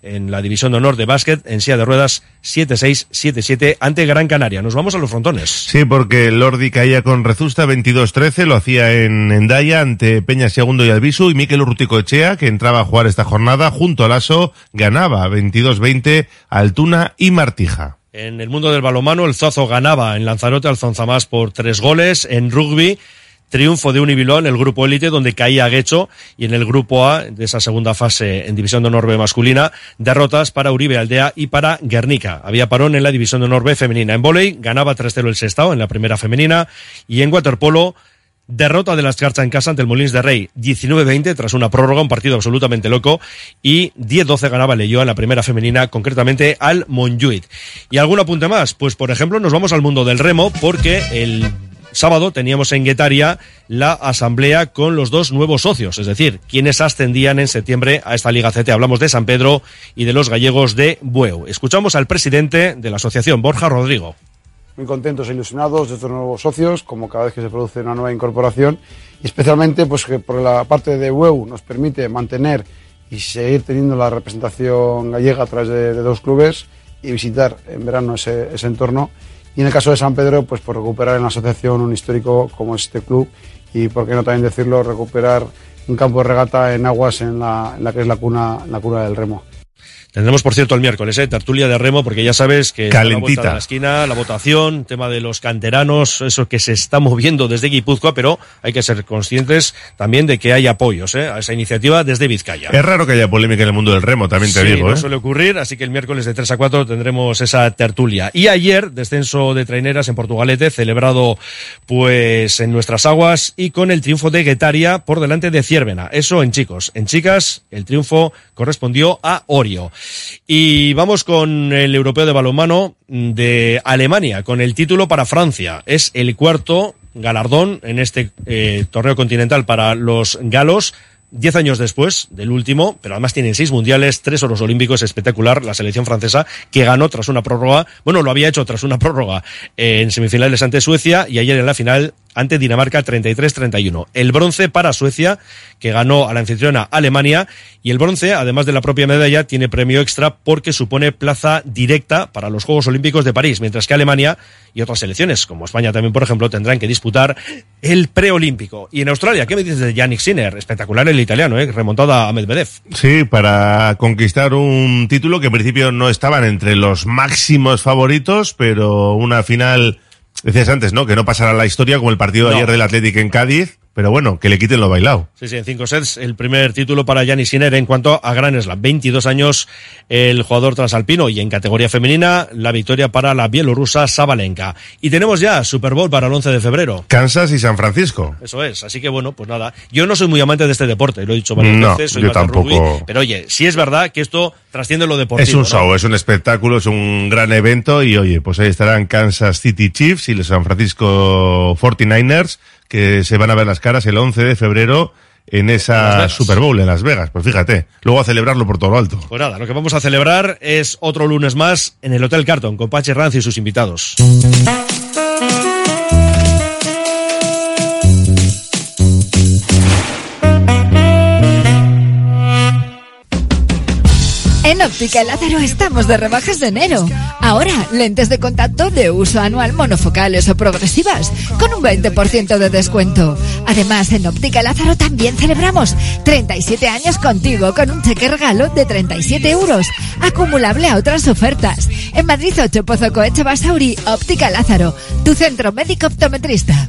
En la división de honor de básquet en silla de ruedas 7-6, 7-7 ante Gran Canaria. Nos vamos a los frontones. Sí, porque Lordi caía con Rezusta 22-13, lo hacía en Endaya ante Peña Segundo y Albisu y Miquel Urrutico Echea, que entraba a jugar esta jornada junto al ASO, ganaba 22-20 a Altuna y Martija. En el mundo del balomano, el Zozo ganaba en Lanzarote al Zonzamás por tres goles. En rugby, triunfo de Unibiló en el grupo élite donde caía Guecho y en el grupo A de esa segunda fase en división de honor B masculina derrotas para Uribe Aldea y para Guernica. Había parón en la división de honor B femenina. En volei ganaba 3-0 el Sestao en la primera femenina y en waterpolo Derrota de las Carcha en casa ante el Molins de Rey, 19-20 tras una prórroga, un partido absolutamente loco, y 10-12 ganaba Leyoa en la primera femenina, concretamente al Monjuit. ¿Y algún apunte más? Pues por ejemplo nos vamos al mundo del remo porque el sábado teníamos en Guetaria la asamblea con los dos nuevos socios, es decir, quienes ascendían en septiembre a esta Liga CT. Hablamos de San Pedro y de los gallegos de Bueu. Escuchamos al presidente de la asociación, Borja Rodrigo. muy contentos e ilusionados de estos nuevos socios, como cada vez que se produce una nueva incorporación, y especialmente pues que por la parte de UEU nos permite mantener y seguir teniendo la representación gallega a través de, dos clubes y visitar en verano ese entorno. Y en el caso de San Pedro, pues por recuperar en la asociación un histórico como es este club y, por qué no también decirlo, recuperar un campo de regata en aguas en la, en la que es la cuna, la cuna del remo. Tendremos, por cierto, el miércoles, ¿eh? tertulia de remo, porque ya sabes que la Calentita. de la esquina, la votación, tema de los canteranos, eso que se está moviendo desde Guipúzcoa, pero hay que ser conscientes también de que hay apoyos ¿eh? a esa iniciativa desde Vizcaya. Es raro que haya polémica en el mundo del remo, también te Sí, digo, no ¿eh? suele ocurrir, así que el miércoles de 3 a 4 tendremos esa tertulia. Y ayer, descenso de traineras en Portugalete, celebrado pues en nuestras aguas y con el triunfo de Guetaria por delante de Ciervena. Eso en chicos. En chicas, el triunfo correspondió a Orio. Y vamos con el europeo de balonmano de Alemania, con el título para Francia. Es el cuarto galardón en este eh, torneo continental para los galos. Diez años después del último, pero además tienen seis mundiales, tres oros olímpicos, espectacular la selección francesa que ganó tras una prórroga, bueno, lo había hecho tras una prórroga eh, en semifinales ante Suecia y ayer en la final ante Dinamarca 33-31. El bronce para Suecia, que ganó a la anfitriona Alemania, y el bronce, además de la propia medalla, tiene premio extra porque supone plaza directa para los Juegos Olímpicos de París, mientras que Alemania y otras selecciones, como España también, por ejemplo, tendrán que disputar el preolímpico. Y en Australia, ¿qué me dices de Yannick Sinner? Espectacular el italiano, ¿eh? remontada a Medvedev. Sí, para conquistar un título que en principio no estaban entre los máximos favoritos, pero una final, decías antes, ¿no? Que no pasará la historia como el partido de No. ayer del Athletic en Cádiz, pero bueno, que le quiten lo bailado. Sí, sí, en cinco sets, el primer título para Yannick Sinner en cuanto a Gran Slam. 22 años el jugador transalpino y en categoría femenina la victoria para la bielorrusa Sabalenka. Y tenemos ya Super Bowl para el 11 de febrero. Kansas y San Francisco. Eso es, así que bueno, pues nada. Yo no soy muy amante de este deporte, lo he dicho varias No, veces, soy yo tampoco. rugby, pero oye, sí es verdad que esto trasciende lo deportivo. Es un ¿no? show, es un espectáculo, es un gran evento y oye, pues ahí estarán Kansas City Chiefs y los San Francisco 49ers que se van a ver las caras el 11 de febrero en esa. Super Bowl en Las Vegas. Pues fíjate, luego a celebrarlo por todo lo alto. Pues nada, lo que vamos a celebrar es otro lunes más en el Hotel Carton con Pache Ranz y sus invitados. Óptica Lázaro estamos de rebajas de enero. Ahora, lentes de contacto de uso anual monofocales o progresivas, con un 20% de descuento. Además, en Óptica Lázaro también celebramos 37 años contigo con un cheque regalo de 37 euros, acumulable a otras ofertas. En Madrid 8 Pozo Coeche Basauri, Óptica Lázaro, tu centro médico optometrista.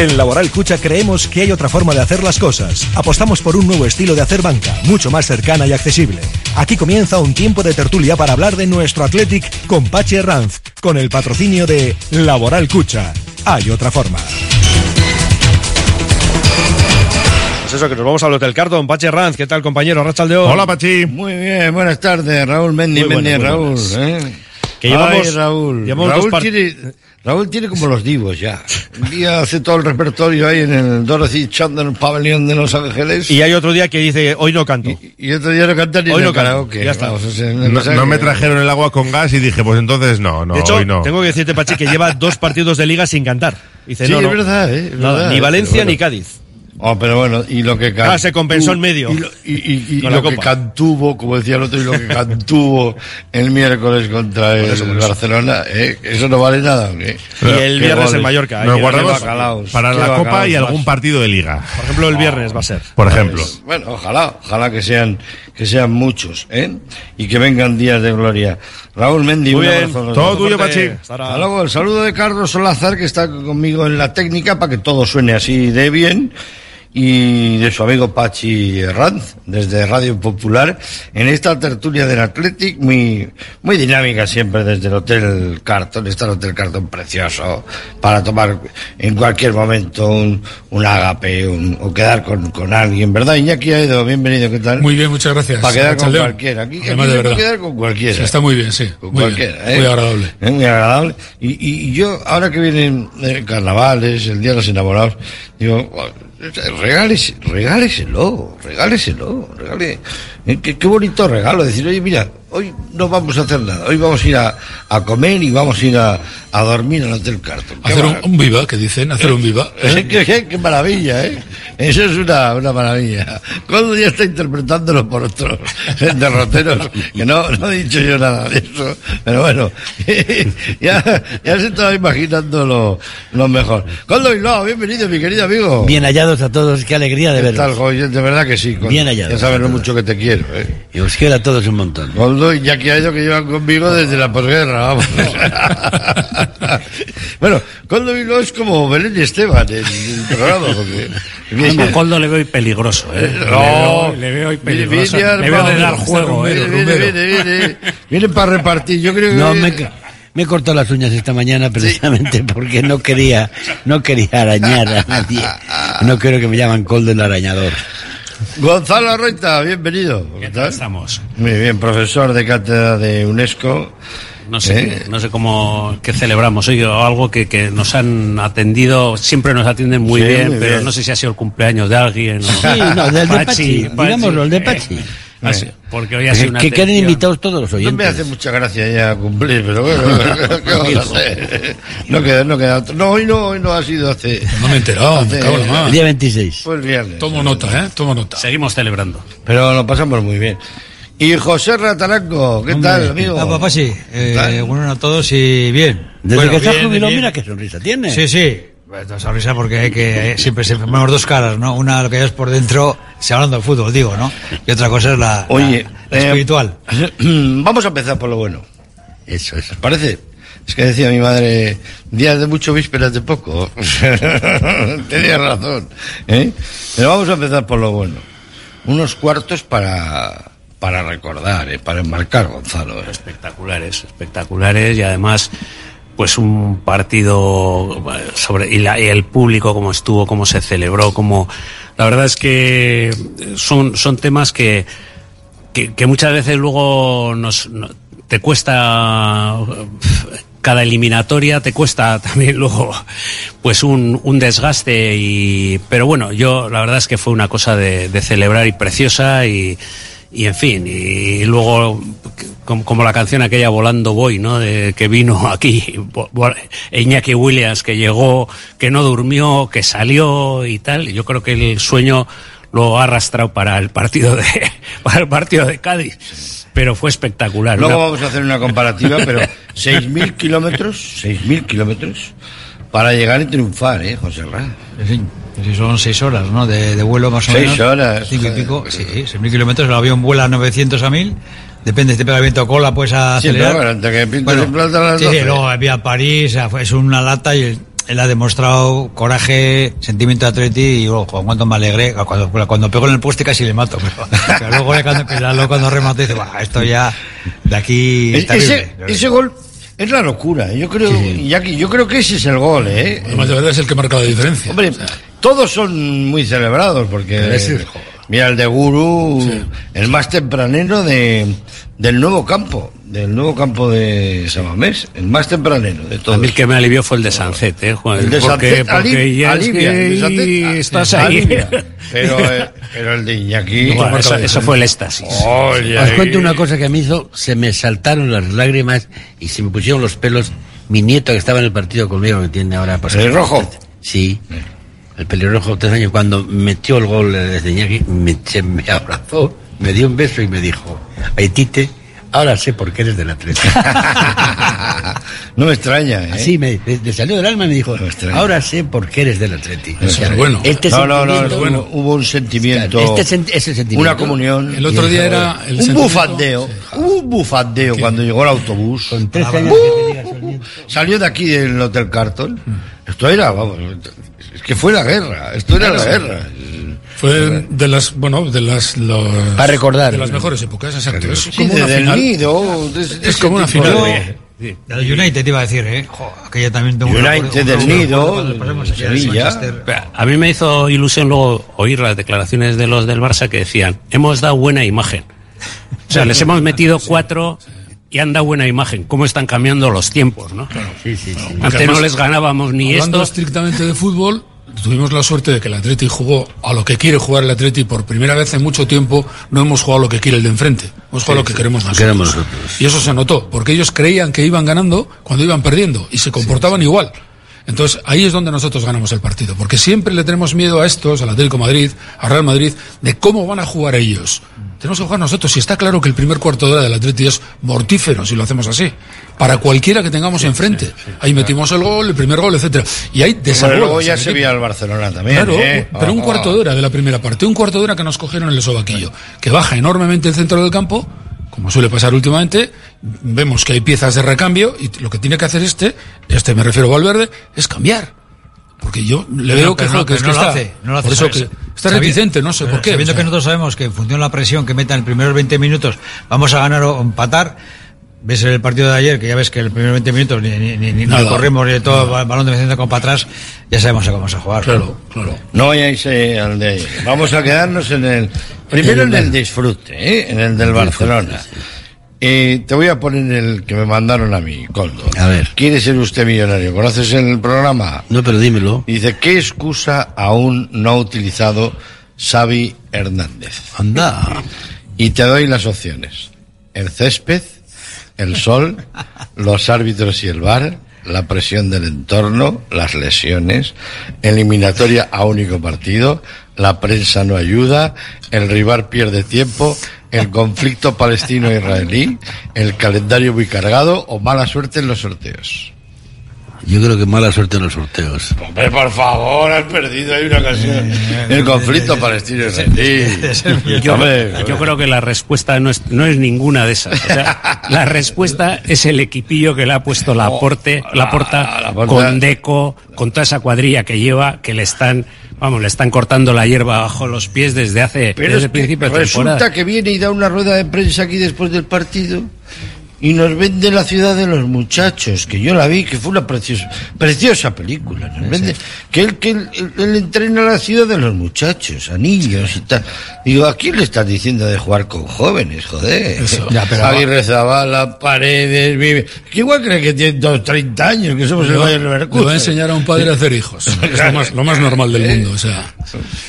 En Laboral Cucha creemos que hay otra forma de hacer las cosas. Apostamos por un nuevo estilo de hacer banca, mucho más cercana y accesible. Aquí comienza un tiempo de tertulia para hablar de nuestro Athletic con Pache Ranz, con el patrocinio de Laboral Cucha. Hay otra forma. Pues eso, que nos vamos al Hotel Carton. Pache Ranz, ¿qué tal compañero? Rachaldeón. Hola Pachi. Muy bien, buenas tardes, Raúl Mendy, Mendy, Raúl. ¿eh? Que llevamos- Ay, Raúl. llevamos Raúl, Raúl tiene como los divos ya. Un día hace todo el repertorio ahí en el Dorothy Chandler Pavilion de Los Ángeles. Y hay otro día que dice, hoy no canto. Y otro día no canta ni Hoy en no el canto, karaoke. ya está. Vamos, o sea, una No, me trajeron el agua con gas y dije, pues entonces no, no, de hecho, hoy no. tengo que decirte, Pachi, que lleva dos partidos de liga sin cantar. Dice, Sí, no, es no. verdad, ¿eh? Es Nada, verdad. ni Valencia bueno. ni Cádiz. Oh, pero bueno, y lo que Ah, se compensó en medio. Y lo, y- y- y Con la lo que cantuvo, como decía el otro, y lo que cantuvo el miércoles contra el eso. Barcelona, ¿eh? eso no vale nada. Y el viernes en. Mallorca. Nos guardamos bacalaos. para la Copa y más. algún partido de Liga. Por ejemplo, el viernes va a ser. Por ejemplo. Bueno, ojalá, ojalá que sean, que sean muchos, ¿eh? Y que vengan días de gloria. Raúl Mendy, Muy un bien. abrazo. Todo tuyo. Pachi. Hasta luego. El saludo de Carlos Solazar, que está conmigo en la técnica, para que todo suene así de bien. Y de su amigo Pachi Ranz, desde Radio Popular, en esta tertulia del Athletic, muy, muy dinámica siempre desde el Hotel Carton, está el Hotel Carton precioso, para tomar en cualquier momento un, un agape un- o quedar con, con alguien, ¿verdad? Iñaki ha ido, bienvenido, ¿qué tal? Muy bien, muchas gracias. Para quedar con cualquiera. Aquí, aquí Además, de verdad. quedar con cualquiera. Sí, está muy bien, sí. Con Muy, cualquiera, bien, ¿eh? muy agradable. Eh, Muy agradable. Y, y- y yo, ahora que vienen eh, carnavales, el Día de los Enamorados, digo, regálese, regáleselo, regáleselo, regale. Eh, Qué, qué bonito regalo, decir, oye, mira, hoy no vamos a hacer nada, hoy vamos a ir a, a comer y vamos a ir a, a dormir al Hotel Carton. Hacer un, viva, que dicen, hacer un viva. ¿eh? qué, qué- qué maravilla, ¿eh? Eso es una, una maravilla. Cuando ya está interpretándolo por otros derroteros, que no, no he dicho yo nada de eso, pero bueno, ya, ya se estaba imaginando lo, lo mejor. Coldo Bilbao, bienvenido, mi querido amigo. Bien hallados a todos, qué alegría de ¿Qué tal, joven? De verdad que sí. Bien hallados. Ya sabes lo mucho que te quiero, ¿eh? Y os quiero a todos un montón. Coldo y Jackie Ayo que llevan conmigo desde la posguerra, vamos. bueno, Coldo Bilbao es como Belén y Esteban en el programa, porque... A Coldo le veo peligroso, ¿eh? No, le veo Viene- peligroso. viene Le veo de dar juego, ¿eh? Viene. Vienen para repartir. Yo creo que. No, me, me he cortado las uñas esta mañana precisamente porque no quería, no quería arañar a nadie. No quiero que me llaman Coldo el arañador. Gonzalo Arroita, bienvenido. ¿Qué tal estamos? Muy bien, profesor de cátedra de UNESCO. No sé, ¿Eh? no sé cómo que celebramos hoy o algo que, que nos han atendido, siempre nos atienden muy Sí, bien, muy pero bien. no sé si ha sido el cumpleaños de alguien. o- Sí, no, del de Pachi, digámoslo, el de Pachi. Ah, sí, porque hoy ha sido una Que queden invitados todos los No me oyentes. hace mucha gracia ya cumplir, pero bueno, ¿qué vamos a hacer? No queda, no queda otro. No, hoy no, hoy no ha sido hace. No me he enterado, me hace- cago en la. El día 26. Fue el viernes. Tomo nota, ¿eh? Tomo nota. Seguimos celebrando. Pero lo pasamos muy bien. Y José Rataranco, ¿qué tal, amigo? Ah, papá, sí. Eh, bueno a todos y bien. Desde Bueno, que se jubilado, mira qué sonrisa tiene. Sí, sí. Bueno, sonrisa porque hay que eh, siempre se tenemos dos caras, ¿no? Una lo que es por dentro, se hablando del fútbol, digo, ¿no? Y otra cosa es la, Oye, la- la eh, espiritual. Vamos a empezar por lo bueno. Eso, eso. ¿Os parece? Es que decía mi madre, días de mucho, vísperas de poco. Tenía razón. ¿eh? Pero vamos a empezar por lo bueno. Unos cuartos para, para recordar, ¿eh? para enmarcar, Gonzalo. ¿eh? espectaculares, espectaculares y además pues un partido eh, sobre y, la- y el público cómo estuvo, cómo se celebró, cómo la verdad es que son son temas que que, muchas veces luego nos no- te cuesta eh, cada eliminatoria te cuesta también luego pues un, un desgaste y pero bueno yo la verdad es que fue una cosa de, de celebrar y preciosa y y en fin y luego como, como la canción aquella volando voy no de que vino aquí Iñaki Williams que llegó que no durmió que salió y tal y yo creo que el sueño lo ha arrastrado para el partido de para el partido de Cádiz pero fue espectacular Luego vamos a hacer una comparativa, pero 6.000 kilómetros, 6.000 kilómetros para llegar y triunfar, ¿eh, José Ra? Sí, sí, son seis horas, ¿no? De, de vuelo más o Seis menos. horas, Cinco y pico. Sí, seis mil kilómetros. El avión vuela a 900 a 1000. Depende si te pega el viento cola, pues a Sí, acelerar. pero bueno, que pintas Bueno, en plata a las sí, 12. sí, luego había París, es una lata y él, ha demostrado coraje, sentimiento de atleti y luego, joder, cuánto me alegré. Cuando, cuando pego en el poste casi le mato, pero, pero luego ya cuando, luego cuando remato dice, "Buah, esto ya de aquí Es- está ese, ese gol es la locura. Yo creo, Iñaki, yo creo que ese es el gol, ¿eh? Además, de verdad es el que marca la diferencia. Hombre, todos son muy celebrados porque mira el de Guru, el más tempranero de del nuevo campo, del nuevo campo de Samamés, el más tempranero de A todos. mí el que me alivió fue el de Sancet, ¿eh? Juan? El de porque, Sancet, porque ya es alivia, que el de Sancet, ahí ah, estás ahí. Pero, eh, pero el de Iñaki... Bueno, eso, eso fue el éxtasis. Oye, Os cuento una cosa que me hizo, se me saltaron las lágrimas y se me pusieron los pelos. Mi nieto que estaba en el partido conmigo, que tiene ahora... Pues, ¿El rojo? Sí. El pelirrojo tres años, cuando metió el gol de Iñaki, me, abrazó, me dio un beso y me dijo, ay Tite, ahora sé por qué eres del Atlético. No me extraña, ¿eh? Así me, me- me salió del alma y me dijo, ahora sé por qué eres del Atlético. Eso O sea, es bueno. Este no, no, no, bueno, hubo un sentimiento. Este sen- ese sentimiento. Una comunión. El otro día era el un bufandeo. Un bufandeo cuando llegó el autobús. Con 13 años Salió de aquí del Hotel Carton. Esto era, vamos, es que fue la guerra. Esto era la guerra. Fue de las, bueno, de las, los- Para recordar. De las mejores épocas, exacto. Es Sí, como una final. nido, de- de Es como una final. de- La de United te iba a decir, ¿eh? Jo, aquella también tengo una- United del Nido, cuando pasamos allá de Sevilla. A mí me hizo ilusión luego oír las declaraciones de los del Barça que decían, hemos dado buena imagen. O sea, les hemos metido cuatro y han dado buena imagen. ¿Cómo están cambiando los tiempos, no? Sí, sí, sí. Antes además, no les ganábamos ni Hablando esto. estrictamente de fútbol, tuvimos la suerte de que el Atleti jugó a lo que quiere jugar el Atleti por primera vez en mucho tiempo. No hemos jugado a lo que quiere el de enfrente. Hemos jugado a lo que queremos nosotros. Queremos nosotros. Y eso se notó, porque ellos creían que iban ganando cuando iban perdiendo y se comportaban igual. Entonces ahí es donde nosotros ganamos el partido, porque siempre le tenemos miedo a estos, al Atlético Madrid, a Real Madrid, de cómo van a jugar ellos. Tenemos que jugar nosotros. Y está claro que el primer cuarto de hora del Atleti es mortífero si lo hacemos así. Para cualquiera que tengamos enfrente. Ahí metimos el gol, el primer gol, etcétera. Y hay Bueno, desacuerdos. luego ya el se veía al Barcelona también. Claro, ¿eh? pero un Ah, cuarto de hora de la primera parte, un cuarto de hora que nos cogieron en el sobaquillo, que baja enormemente el centro del campo, como suele pasar últimamente, vemos que hay piezas de recambio y lo que tiene que hacer este, este me refiero a Valverde, es cambiar. Porque yo le veo que, no, que no lo hace, no lo hace, por eso que está reticente, no sé por qué. Sabiendo que nosotros sabemos que en función de la presión que meta en el primeros 20 minutos vamos a ganar o empatar. Ves el partido de ayer, que ya ves que en los primeros 20 minutos ni, ni, ni, ni Nada. corrimos ni todo el balón de centro con para atrás, ya sabemos a cómo vamos a jugar. Claro, claro. No vayáis eh, al de ayer. Vamos a quedarnos en el. Primero en el disfrute, ¿eh? en el del Barcelona. Eh, te voy a poner el que me mandaron a mí, Coldo. A ver. ¿Quiere ser usted millonario? ¿Conoces el programa? No, pero dímelo. Dice, ¿qué excusa aún no ha utilizado Xavi Hernández? Anda. Y te doy las opciones. El césped, el sol, los árbitros y el bar, la presión del entorno, las lesiones, eliminatoria a único partido, la prensa no ayuda, el rival pierde tiempo, el conflicto palestino-israelí, el calendario muy cargado o mala suerte en los sorteos. Yo creo que mala suerte en los sorteos. Hombre, por favor, has perdido ahí una ocasión. El conflicto palestino-israelí. Yo, Hombre, yo creo que la respuesta no es, no es ninguna de esas. O sea, la respuesta es el equipillo que le ha puesto la aporte, la porta con Deco, con toda esa cuadrilla que lleva, que le están, vamos, le están cortando la hierba bajo los pies desde hace, Pero desde es el que principio de resulta temporada. que viene y da una rueda de prensa aquí después del partido y nos vende la ciudad de los muchachos, que yo la vi, que fue una preciosa, preciosa película. Nos vende que él, que él, él- él entrena la ciudad de los muchachos, a niños y tal. Digo, ¿a quién le estás diciendo de jugar con jóvenes, joder? Ya, pero- Aguirre Zabala, Paredes, vive. Que igual cree que tiene dos, 30 años, que somos Le el va, Bayern le va a enseñar a un padre a hacer hijos. Es lo más, lo más normal del mundo. O sea,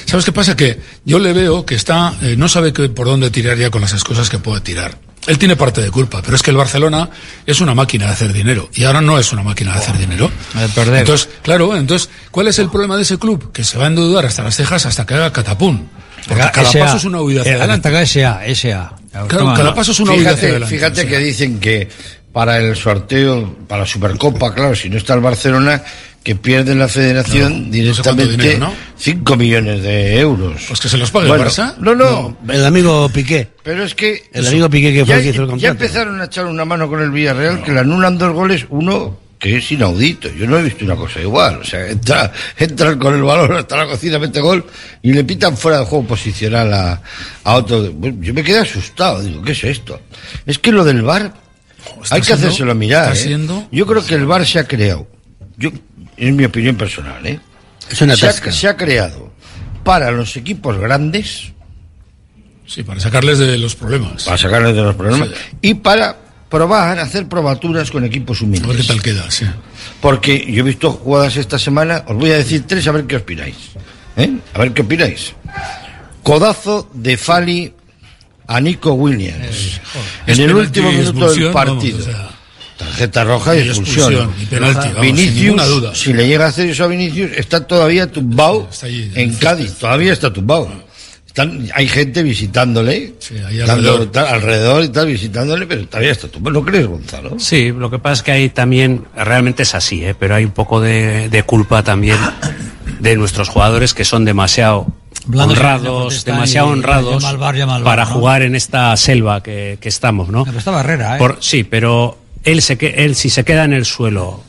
¿sabes qué pasa? Que yo le veo que está, eh, no sabe que, por dónde tirar ya con las cosas que puede tirar. Él tiene parte de culpa, pero es que el Barcelona es una máquina de hacer dinero y ahora no es una máquina de hacer dinero. De perder. Entonces, claro, entonces, ¿cuál es el problema de ese club? Que se va a endeudar hasta las cejas hasta que haga catapún. Porque cada paso es una huida hacia eh, adelante. Ataca SA, SA. Claro, cada no. paso es una huida hacia Fíjate, adelante. que dicen que para el sorteo, para la Supercopa, claro, si no está el Barcelona, que pierde la federación Claro, no sé cuánto directamente dinero, ¿no? 5 millones de euros. Pues que se los pague el Barça. No, no, El amigo Piqué. pero es que... El amigo Piqué que fue ya, el que hizo el ya contrato. empezaron a echar una mano con el Villarreal, que le anulan dos goles, uno que es inaudito. Yo no he visto una cosa igual. O sea, entra, entran con el balón hasta la cocina, mete gol y le pitan fuera de juego posicional a, a otro. Bueno, Yo me quedé asustado. Digo, ¿qué es esto? Es que lo del bar hay que siendo- hacérselo mirar. está ¿eh? siendo- Yo creo que el bar se ha creado. Yo, es mi opinión personal, ¿eh? Es una se, tasca. ha, se ha creado para los equipos grandes, Sí, para sacarles de los problemas. para sacarles de los problemas, Sí. y para probar, hacer probaturas con equipos A ver qué humildes. tal queda, sí. Porque yo he visto jugadas esta semana, os voy a decir tres a ver qué opináis. ¿eh? A ver qué opináis. Codazo de Fali a Nico Williams. en el último minuto del partido. vamos, o sea. Tarjeta roja y, Y expulsión. expulsión, y penalti, vamos, sin Vinicius, duda. si le llega a hacer eso a Vinicius, está todavía tumbado en Cádiz, todavía está tumbado. Están, hay gente visitándole, alrededor. tal, alrededor y tal, visitándole, pero todavía está tumbado. ¿No crees, Gonzalo? Sí, lo que pasa es que hay también, realmente es así, ¿eh? pero hay un poco de, de culpa también de nuestros jugadores que son demasiado honrados, demasiado y honrados para jugar en esta selva que, que estamos, ¿no? Pero está Barrera, ¿eh? Por- sí, pero él, se, él si se queda en el suelo,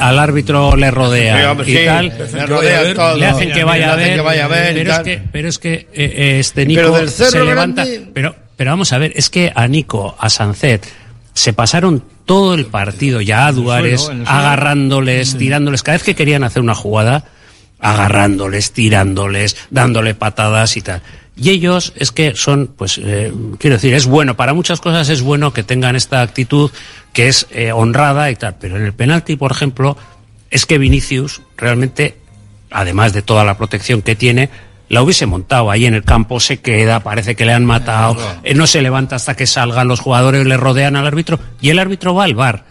al árbitro le rodea Sí, y sí, tal, le rodea todo. le hacen que vaya a ver, que vaya a ver y pero, es que, pero es que eh, eh, este Nico Pero se levanta, Grande- pero, pero vamos a ver, es que a Nico, a Sancet, se pasaron todo el partido ya a Duares, suelo, agarrándoles, tirándoles, cada vez que querían hacer una jugada, agarrándoles, tirándoles, dándole patadas y tal. Y ellos es que son, pues, eh, quiero decir, es bueno, para muchas cosas es bueno que tengan esta actitud que es eh, honrada y tal, pero en el penalti, por ejemplo, es que Vinicius realmente, además de toda la protección que tiene, la hubiese montado ahí en el campo, se queda, parece que le han matado, eh, no se levanta hasta que salgan los jugadores, le rodean al árbitro y el árbitro va al bar.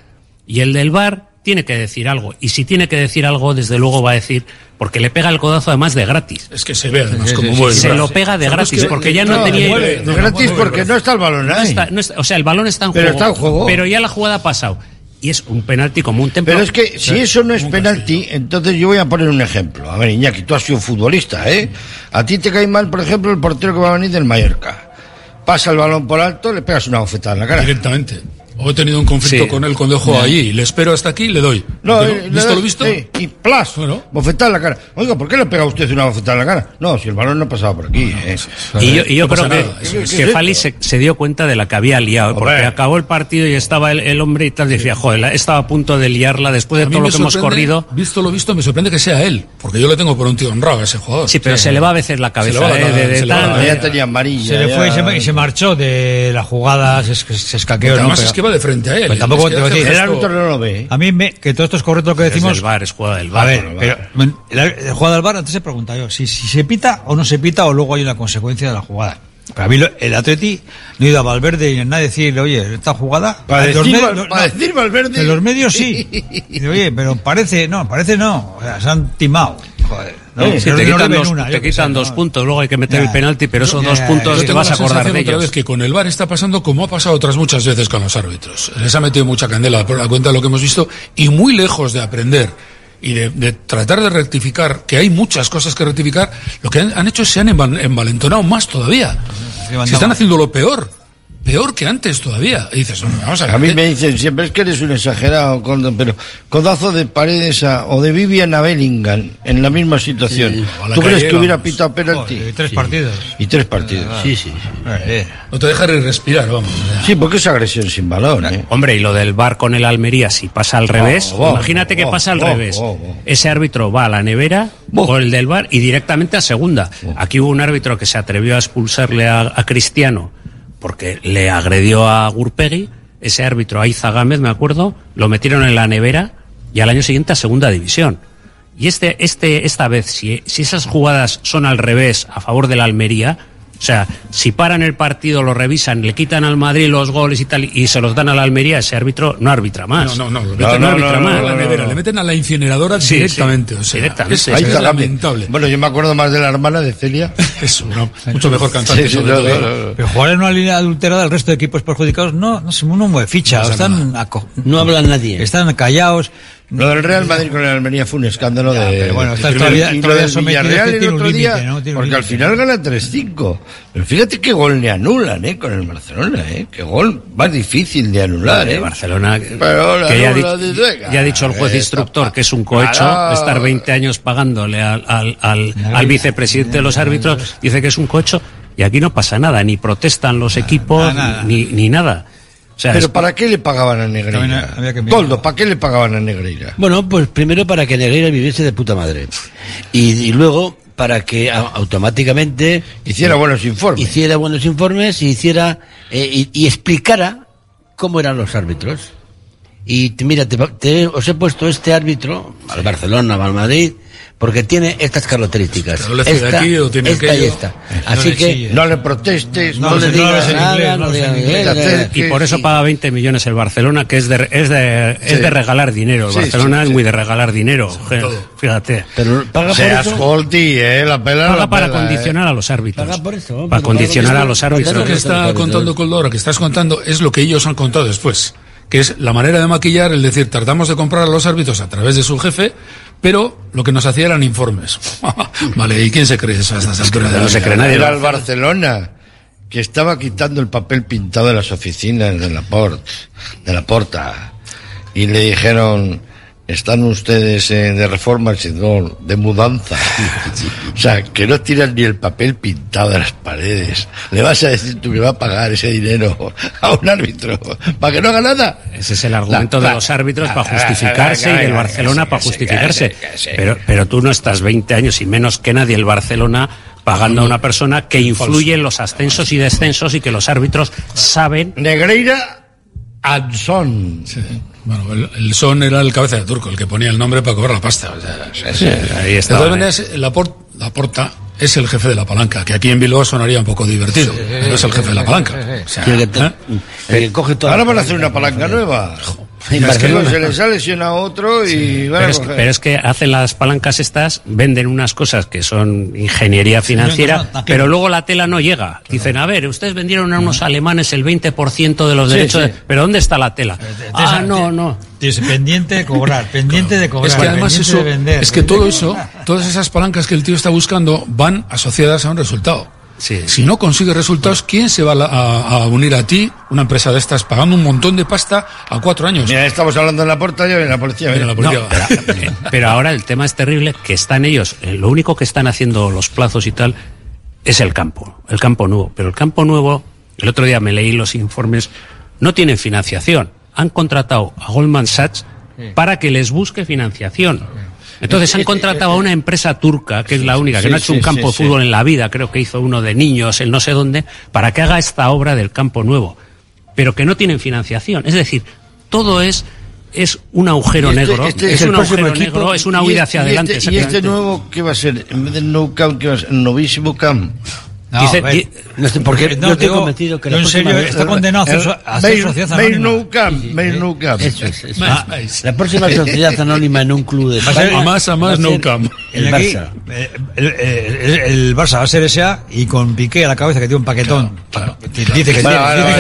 Y el del bar tiene que decir algo. Y si tiene que decir algo, desde luego va a decir, porque le pega el codazo además de gratis. Es que se ve además Sí, como sí, mueve se lo pega de ¿Sabes gratis, que- porque ya no, tenía... mueve, de gratis porque no está el balón No ahí. está- no está- o sea, el balón está en Pero juego. está en juego. Pero ya la jugada ha pasado. Y es un penalti como un templo. Pero es que si eso no es penalti, entonces yo voy a poner un ejemplo. A ver, Iñaki, tú has sido futbolista, ¿eh? A ti te cae mal, por ejemplo, el portero que va a venir del Mallorca. Pasa el balón por alto, le pegas una bofetada en la cara. Directamente. O he tenido un conflicto Sí. con él cuando dejo allí. Le espero hasta aquí y le doy. No, eh, ¿Visto lo visto? y plas, bofetada en la cara. Oiga, ¿por qué le pega usted una bofetada en la cara? No, si el balón no ha pasado por aquí. eh. Y yo, y yo No creo que, nada. que ¿Qué- qué es Fali se, se dio cuenta de la que había liado, porque acabó el partido y estaba el, el hombre y tal, decía, joder, estaba a punto de liarla después A de todo lo que hemos corrido. Visto lo visto, me sorprende que sea él. Porque yo le tengo por un tío honrado a ese jugador. Sí, pero se le va a veces la cabeza, eh, cabeza. Ya tenía amarilla. Se le fue y se, marchó de la jugada, se, se, se escaqueó. Es de frente a él. Pues tampoco Es que a decir. El árbitro no lo ve. A mí me, que todo esto es correcto lo que Es decimos. del bar, es jugada del A bar. ver, pero el, el jugada del bar, antes se pregunta yo, si, si se pita o no se pita o luego hay una consecuencia de la jugada. Pero a mí lo- el Atleti no ha ido a Valverde y a nadie decirle, oye, esta jugada... Para decir, medios- Val- no, para no, decir Valverde. En los medios sí. Y oye, pero parece, no, parece no. O sea, se han timado. Joder. No, Sí, te quitan, dos, una, te quitan dos ¿no? puntos, luego hay que meter el penalti, pero esos dos puntos te vas a acordar de ellos. vez que con el VAR está pasando como ha pasado otras muchas veces con los árbitros. Les ha metido mucha candela por la cuenta de lo que hemos visto y muy lejos de aprender y de, de tratar de rectificar, que hay muchas cosas que rectificar, lo que han, han hecho es se han enval- envalentonado más todavía. Se están haciendo lo peor, peor que antes todavía. Y dices, "Bueno, vamos a ver. A mí ¿qué- me dicen siempre es que eres un exagerado, pero codazo de paredes a- o de Vivian a Bellingham en la misma situación. Sí, ¿Tú crees que hubiera pitado penalti? Joder, tres partidos. Y tres partidos, sí, sí. No te deja ni respirar, vamos. Sí, porque es agresión sin balón, ¿eh? Hombre, y lo del bar con el Almería, si pasa al revés, oh, imagínate que pasa al oh, revés. oh, oh. Ese árbitro va a la nevera o el del bar y directamente a segunda. Aquí hubo un árbitro que se atrevió a expulsarle a, a Cristiano porque le agredió a Gurpegui. Ese árbitro, Aiza Gámez, me acuerdo, lo metieron en la nevera y al año siguiente a segunda división. Y este, este, esta vez, si, si esas jugadas son al revés, a favor de la Almería, o sea, si paran el partido, lo revisan, le quitan al Madrid los goles y tal, y se los dan a la Almería, ese árbitro no arbitra más. No, no, no, lo no, meten no a- arbitra a más. la nevera, le meten a la incineradora Sí, directamente. sí, o sea, directamente. es, es lamentable. Bueno, yo me acuerdo más de la hermana de Celia. Es una- mucho mejor cantante. Sí, sí, sobre no, todo. no, no. Pero jugar en una línea adulterada, el resto de equipos perjudicados no, no se no mueve ficha, están No habla nadie. están callados. Lo del Real Madrid con el Almería fue un escándalo de. pero bueno, está todavía- y lo todavía del sometido, Villarreal que el otro día, límite, ¿no? Tiene un porque al final gana 3-5. Pero fíjate qué gol le anulan, ¿eh? Con el Barcelona, ¿eh? Qué gol más difícil de anular, ¿eh? Barcelona, Pero la que ya ya ha dicho el juez "Ah, instructor que es un cohecho claro". estar 20 años pagándole al, al, al, al vicepresidente de los árbitros, dice que es un cohecho y aquí no pasa nada, ni protestan los equipos, nada. Ni, ni nada. O sea, Pero es- ¿para qué le pagaban a Negreira? había que. Goldo, ¿para qué le pagaban a Negreira? Bueno, pues primero para que Negreira viviese de puta madre. Y, y luego para que a- automáticamente Hiciera buenos informes. hiciera buenos informes y hiciera eh, y, y explicara cómo eran los árbitros. Y te- mira, te, te- os he puesto este árbitro, al Barcelona, al Madrid, porque tiene estas características. Pero le Esta, aquí o tiene esta y esta. No Así le que. No le protestes, no, no, le le digas nada, no digas nada. Y por eso paga 20 millones el Barcelona, que es de, es de, es Sí. de regalar dinero. El Sí, Barcelona sí, es sí. muy de regalar dinero. Fíjate. Pero paga por Seas eso. Holti, eh, la pela Paga la para pela, condicionar eh. a los árbitros. Paga por eso. Para condicionar a los Lo árbitros. que está contando Coldora, que estás contando, es lo que ellos han contado después. Que es la manera de maquillar, el decir, tratamos de comprar a los árbitros a través de su jefe, pero lo que nos hacía eran informes. vale, ¿y quién se cree eso a estas alturas de la vida? Era el Barcelona que estaba quitando el papel pintado de las oficinas de la Port, de la Porta, y le dijeron, están ustedes eh, de reforma, sino de mudanza. o sea, que no tiran ni el papel pintado de las paredes. Le vas a decir tú que va a pagar ese dinero a un árbitro para que no haga nada. Ese es el argumento La- de los árbitros la- para la- justificarse la- y del Barcelona para sí, justificarse. sí, sí. Pero, pero tú no estás 20 años y menos que nadie el Barcelona pagando a una persona que influye en los ascensos y descensos y que los árbitros saben. Negreira Anson. Bueno, el, el Son era el cabeza de turco, el que ponía el nombre para cobrar la pasta. o sea, sí, ahí de todas maneras, la, por- la porta es el jefe de la palanca, que aquí en Bilbao sonaría un poco divertido, pero es el jefe de la palanca. O sea, El que te- ¿eh? el que coge Ahora van a hacer una palanca nueva. En Es que se les ha lesionado otro y van Pero a es, que, pero es que hacen las palancas estas, venden unas cosas que son ingeniería financiera, no, no, no, pero luego la tela no llega. Dicen, a ver, ustedes vendieron a unos alemanes el 20% de los derechos, sí. de- pero ¿dónde está la tela? Ah, no, no. Pendiente de cobrar, pendiente de cobrar, Es que además eso, de vender. es que todo eso, todas esas palancas que el tío está buscando van asociadas a un resultado. Si no consigue resultados, ¿quién se va a, a- unir a ti, una empresa de estas, pagando un montón de pasta a cuatro años? Mira, estamos hablando en la puerta y viene la policía. Viene la policía. No, pero, pero ahora el tema es terrible, que están ellos, eh, lo único que están haciendo los plazos y tal es el campo, el campo nuevo. Pero el campo nuevo, el otro día me leí los informes, no tienen financiación. Han contratado a Goldman Sachs para que les busque financiación. Entonces han contratado a una empresa turca, que es la única, que Sí, no ha hecho sí, un campo sí, de fútbol en la vida, creo que hizo uno de niños, el no sé dónde, para que haga esta obra del campo nuevo. Pero que no tienen financiación. Es decir, todo es es un agujero este- negro, este es el un agujero equipo, negro, es una huida este- hacia adelante. ¿Y este nuevo qué va a ser? En vez del no camp, ¿qué va a ser? Novísimo camp. No, Dice- ve- No sé, porque No, yo estoy digo, convencido que la en serio, vez- está condenado a hacer, a sociedad anónima. no Mail no camp. Eso es, eso Más, es. La próxima sociedad anónima en un club de España A más, a más, va a no ser camp. El Aquí, Barça. eh, el, el- el Barça va a ser SA y con Piqué a la cabeza que tiene un paquetón. Dice que tiene, dice que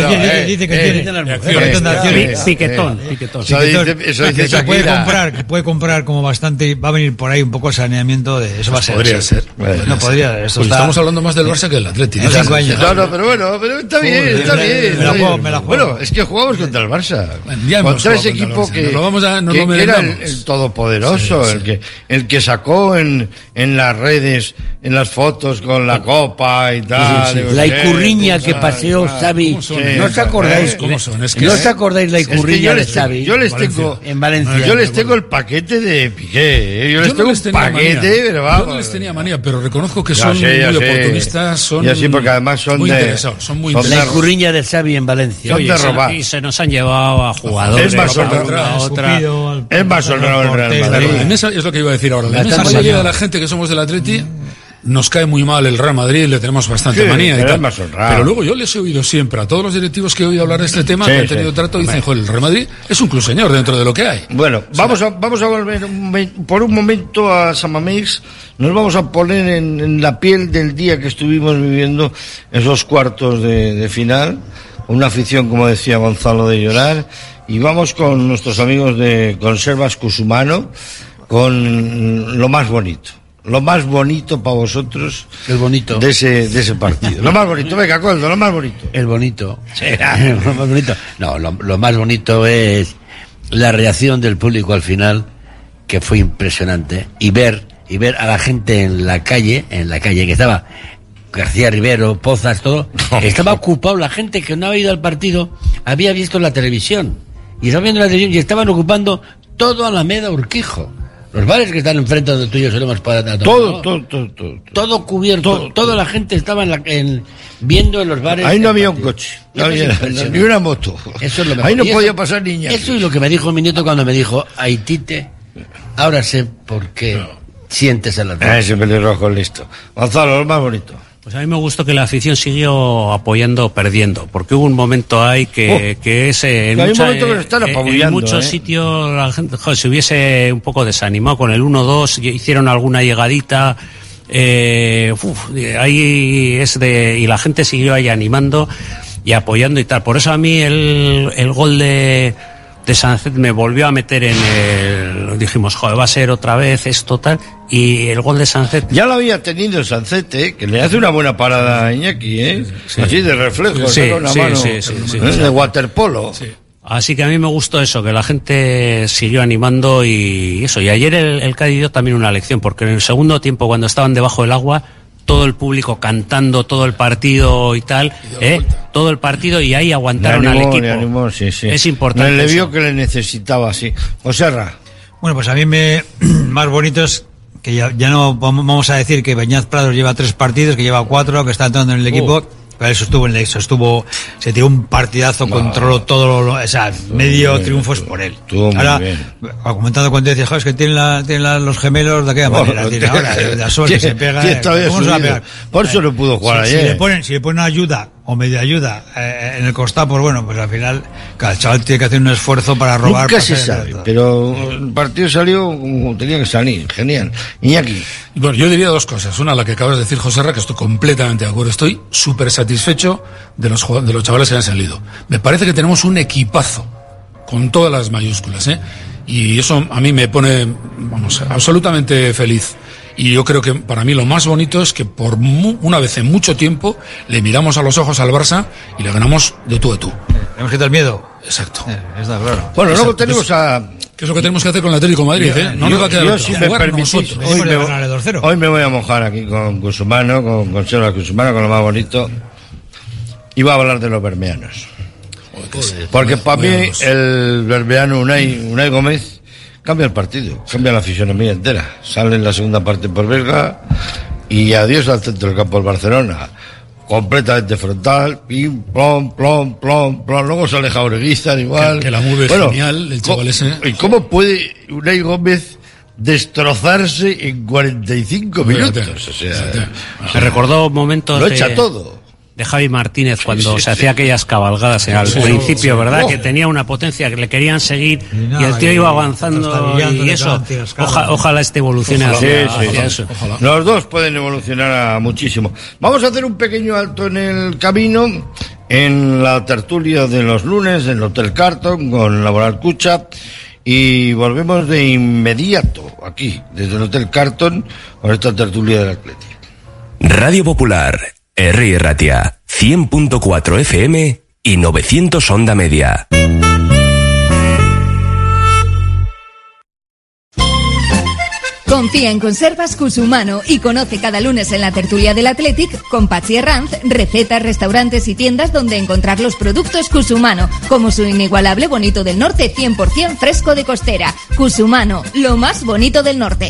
tiene, eh, dice que eh, tiene. dice las Un mujeres. paquetón de Eh, acciones. eh, Piquetón, eh. Eso dice, que puede comprar, que puede comprar como bastante, y va a venir por ahí un poco el saneamiento de eso va a ser. Podría ser. No podría, Pues estamos hablando más del Barça que Atleti. Cinco años. No, no, pero bueno, pero está bien, está me bien. me la está juego, bien. me la juego. Bueno, es que jugamos contra el Barça. ya hemos contra ese contra el equipo que, Nos lo vamos a- nos que- lo que era el, el todopoderoso, el que el que sacó en, en las redes, en las fotos con la copa y tal. Sí, sí, digo, sí. La icurriña que paseó Xavi. ¿cómo son? ¿No os acordáis? Eh, ¿Cómo son? Es que- ¿No os acordáis la icurriña de Xavi? yo les tengo En Valencia. yo les tengo el paquete de Piqué, eh, yo les tengo un paquete, pero Yo vamos. no les tenía manía, pero reconozco que son muy oportunistas, son sí, porque además son muy de- interesados, son muy son de La icurriña de Xavi en Valencia. Son Oye, de se- robar. y se nos han llevado a jugadores. Es más honrado, Es más honrado el Real Madrid. Es lo que iba a decir ahora. La estamos mayoría de la gente que somos del Atleti nos cae muy mal el Real Madrid, le tenemos bastante Sí, manía y pero tal. Pero luego yo les he oído siempre a todos los directivos que he oído hablar de este tema, Sí, que han sí. tenido trato, dicen, joder, el Real Madrid es un club señor dentro de lo que hay. Bueno, vamos a, vamos a volver un por un momento a Samamés. Nos vamos a poner en, en la piel del día que estuvimos viviendo esos cuartos de, de final. Una afición, como decía Gonzalo, de llorar. Y vamos con nuestros amigos de Conservas Cusumano con lo más bonito. Lo más bonito para vosotros El bonito. de ese, de ese partido. Lo más bonito, venga, Coldo, lo más bonito. El bonito. lo más bonito. No, lo, lo más bonito es la reacción del público al final, que fue impresionante. Y ver, y ver a la gente en la calle, en la calle, que estaba García Rivero, Pozas, todo, que estaba ocupado, la gente que no había ido al partido, había visto la televisión. Y estaba viendo la televisión y estaban ocupando todo Alameda Urquijo. Los bares que están enfrente donde tú y yo solemos a tomar, Todo, todo, todo, todo. Todo cubierto, toda la gente estaba en la, en- viendo en los bares. Ahí no había un coche, no había ni una moto. Eso es lo mejor. Ahí no podía pasar niña. Eso es lo que me dijo mi nieto cuando me dijo, Haitite, ahora sé por qué sientes el Ah, Atlético. ese pelirrojo listo. Gonzalo, lo más bonito. Pues a mí me gustó que la afición siguió apoyando perdiendo, porque hubo un momento ahí que, Oh. que es en, Que mucha- momento que eh, en muchos ¿eh? sitios la gente joder, se hubiese un poco desanimado con el 1-2, y hicieron alguna llegadita, eh, uf, ahí es de y la gente siguió ahí animando y apoyando y tal. Por eso a mí el, el gol de de Sánchez me volvió a meter en el dijimos joder va a ser otra vez esto tal y el gol de Sánchez Ya lo había tenido Sancete, que le hace una buena parada a Iñaki, ¿eh? Así de reflejo, Sí, una sí, mano, sí, sí, sí. ¿eh? de waterpolo. Así que a mí me gustó eso, que la gente siguió animando y eso. Y ayer el, el Cádiz dio también una lección, porque en el segundo tiempo, cuando estaban debajo del agua, todo el público cantando todo el partido y tal, ¿eh? todo el partido y ahí Le aguantaron animó, al equipo. le animó, sí, sí. Es importante Le, le eso. vio que le necesitaba, sí. Oserra. Bueno, pues a mí me más bonito es que ya, ya no vamos vamos a decir que Beñaz Prados lleva tres partidos, que lleva cuatro, que está entrando en el equipo. Pero eso estuvo en eso estuvo, se tiró un partidazo, controló todo lo, o sea, medio bien, triunfo es por él. ahora, comentando cuando decía, "Jo, es que tienen, la, tienen la- los gemelos de aquella manera, tiene ahora, de la suerte que se pega. ¿Quién eh, todavía ¿cómo se va a pegar? Por eso no pudo jugar si, si ayer. le ponen, si le ponen ayuda o media ayuda eh, en el costado, pues bueno, pues al final, cada el chaval tiene que hacer un esfuerzo para robar. Nunca se sabe, pero el partido salió como tenía que salir. Genial. Iñaki. Bueno, yo diría dos cosas. Una, la que acabas de decir, José Ra, que estoy completamente de acuerdo. Estoy súper satisfecho de los, de los chavales que han salido. Me parece que tenemos un equipazo, con todas las mayúsculas, ¿eh? Y eso a mí me pone, vamos, absolutamente feliz. Y yo creo que para mí lo más bonito es que por mu- una vez en mucho tiempo le miramos a los ojos al Barça y le ganamos de tú a tú. Tenemos que tener miedo. Exacto. está claro. Bueno, luego tenemos a. ¿Qué es lo que tenemos que hacer con el Atlético de Madrid? Yo- ¿eh? No yo- nos va a quedar si me permitís, nosotros. hoy me, hoy me voy a mojar aquí con Cusumano, con, con Seba Cusumano, con lo más bonito. Y voy a hablar de los bermeanos. Porque para mí el bermeano Unai, Unai Gómez cambia el partido, cambia la fisionomía entera. Sale en la segunda parte por Belga y adiós al centro del campo del Barcelona. Completamente frontal, pim, plom, plom, plom, plom. Luego sale Jaureguizar igual. Que- que la mueve genial, el chaval ese. ¿Y cómo puede Unai Gómez destrozarse en 45 Fíjate, minutos? O sea, Me recordó momentos Lo de, echa todo. De Javi Martínez cuando sí, se sí. hacía aquellas cabalgadas al Sí, principio, sí. ¿verdad? Oh. Que tenía una potencia que le querían seguir y, nada, el tío y iba avanzando y eso. Oja- ojalá este evolucione Ojalá. hacia, Sí, sí, hacia sí. eso. Los dos pueden evolucionar a muchísimo. Vamos a hacer un pequeño alto en el camino, en la tertulia de los lunes, en el Hotel Carton, con Laboral Cucha, y volvemos de inmediato aquí, desde el Hotel Carton, con esta tertulia del Atlético. Radio Popular, R. Ratia, 100.4 FM y 900 Onda Media. Confía en Conservas Cusumano y conoce cada lunes en la tertulia del Athletic con Pachi Herranz recetas, restaurantes y tiendas donde encontrar los productos Cusumano, como su inigualable bonito del norte 100% fresco de costera. Cusumano, lo más bonito del norte.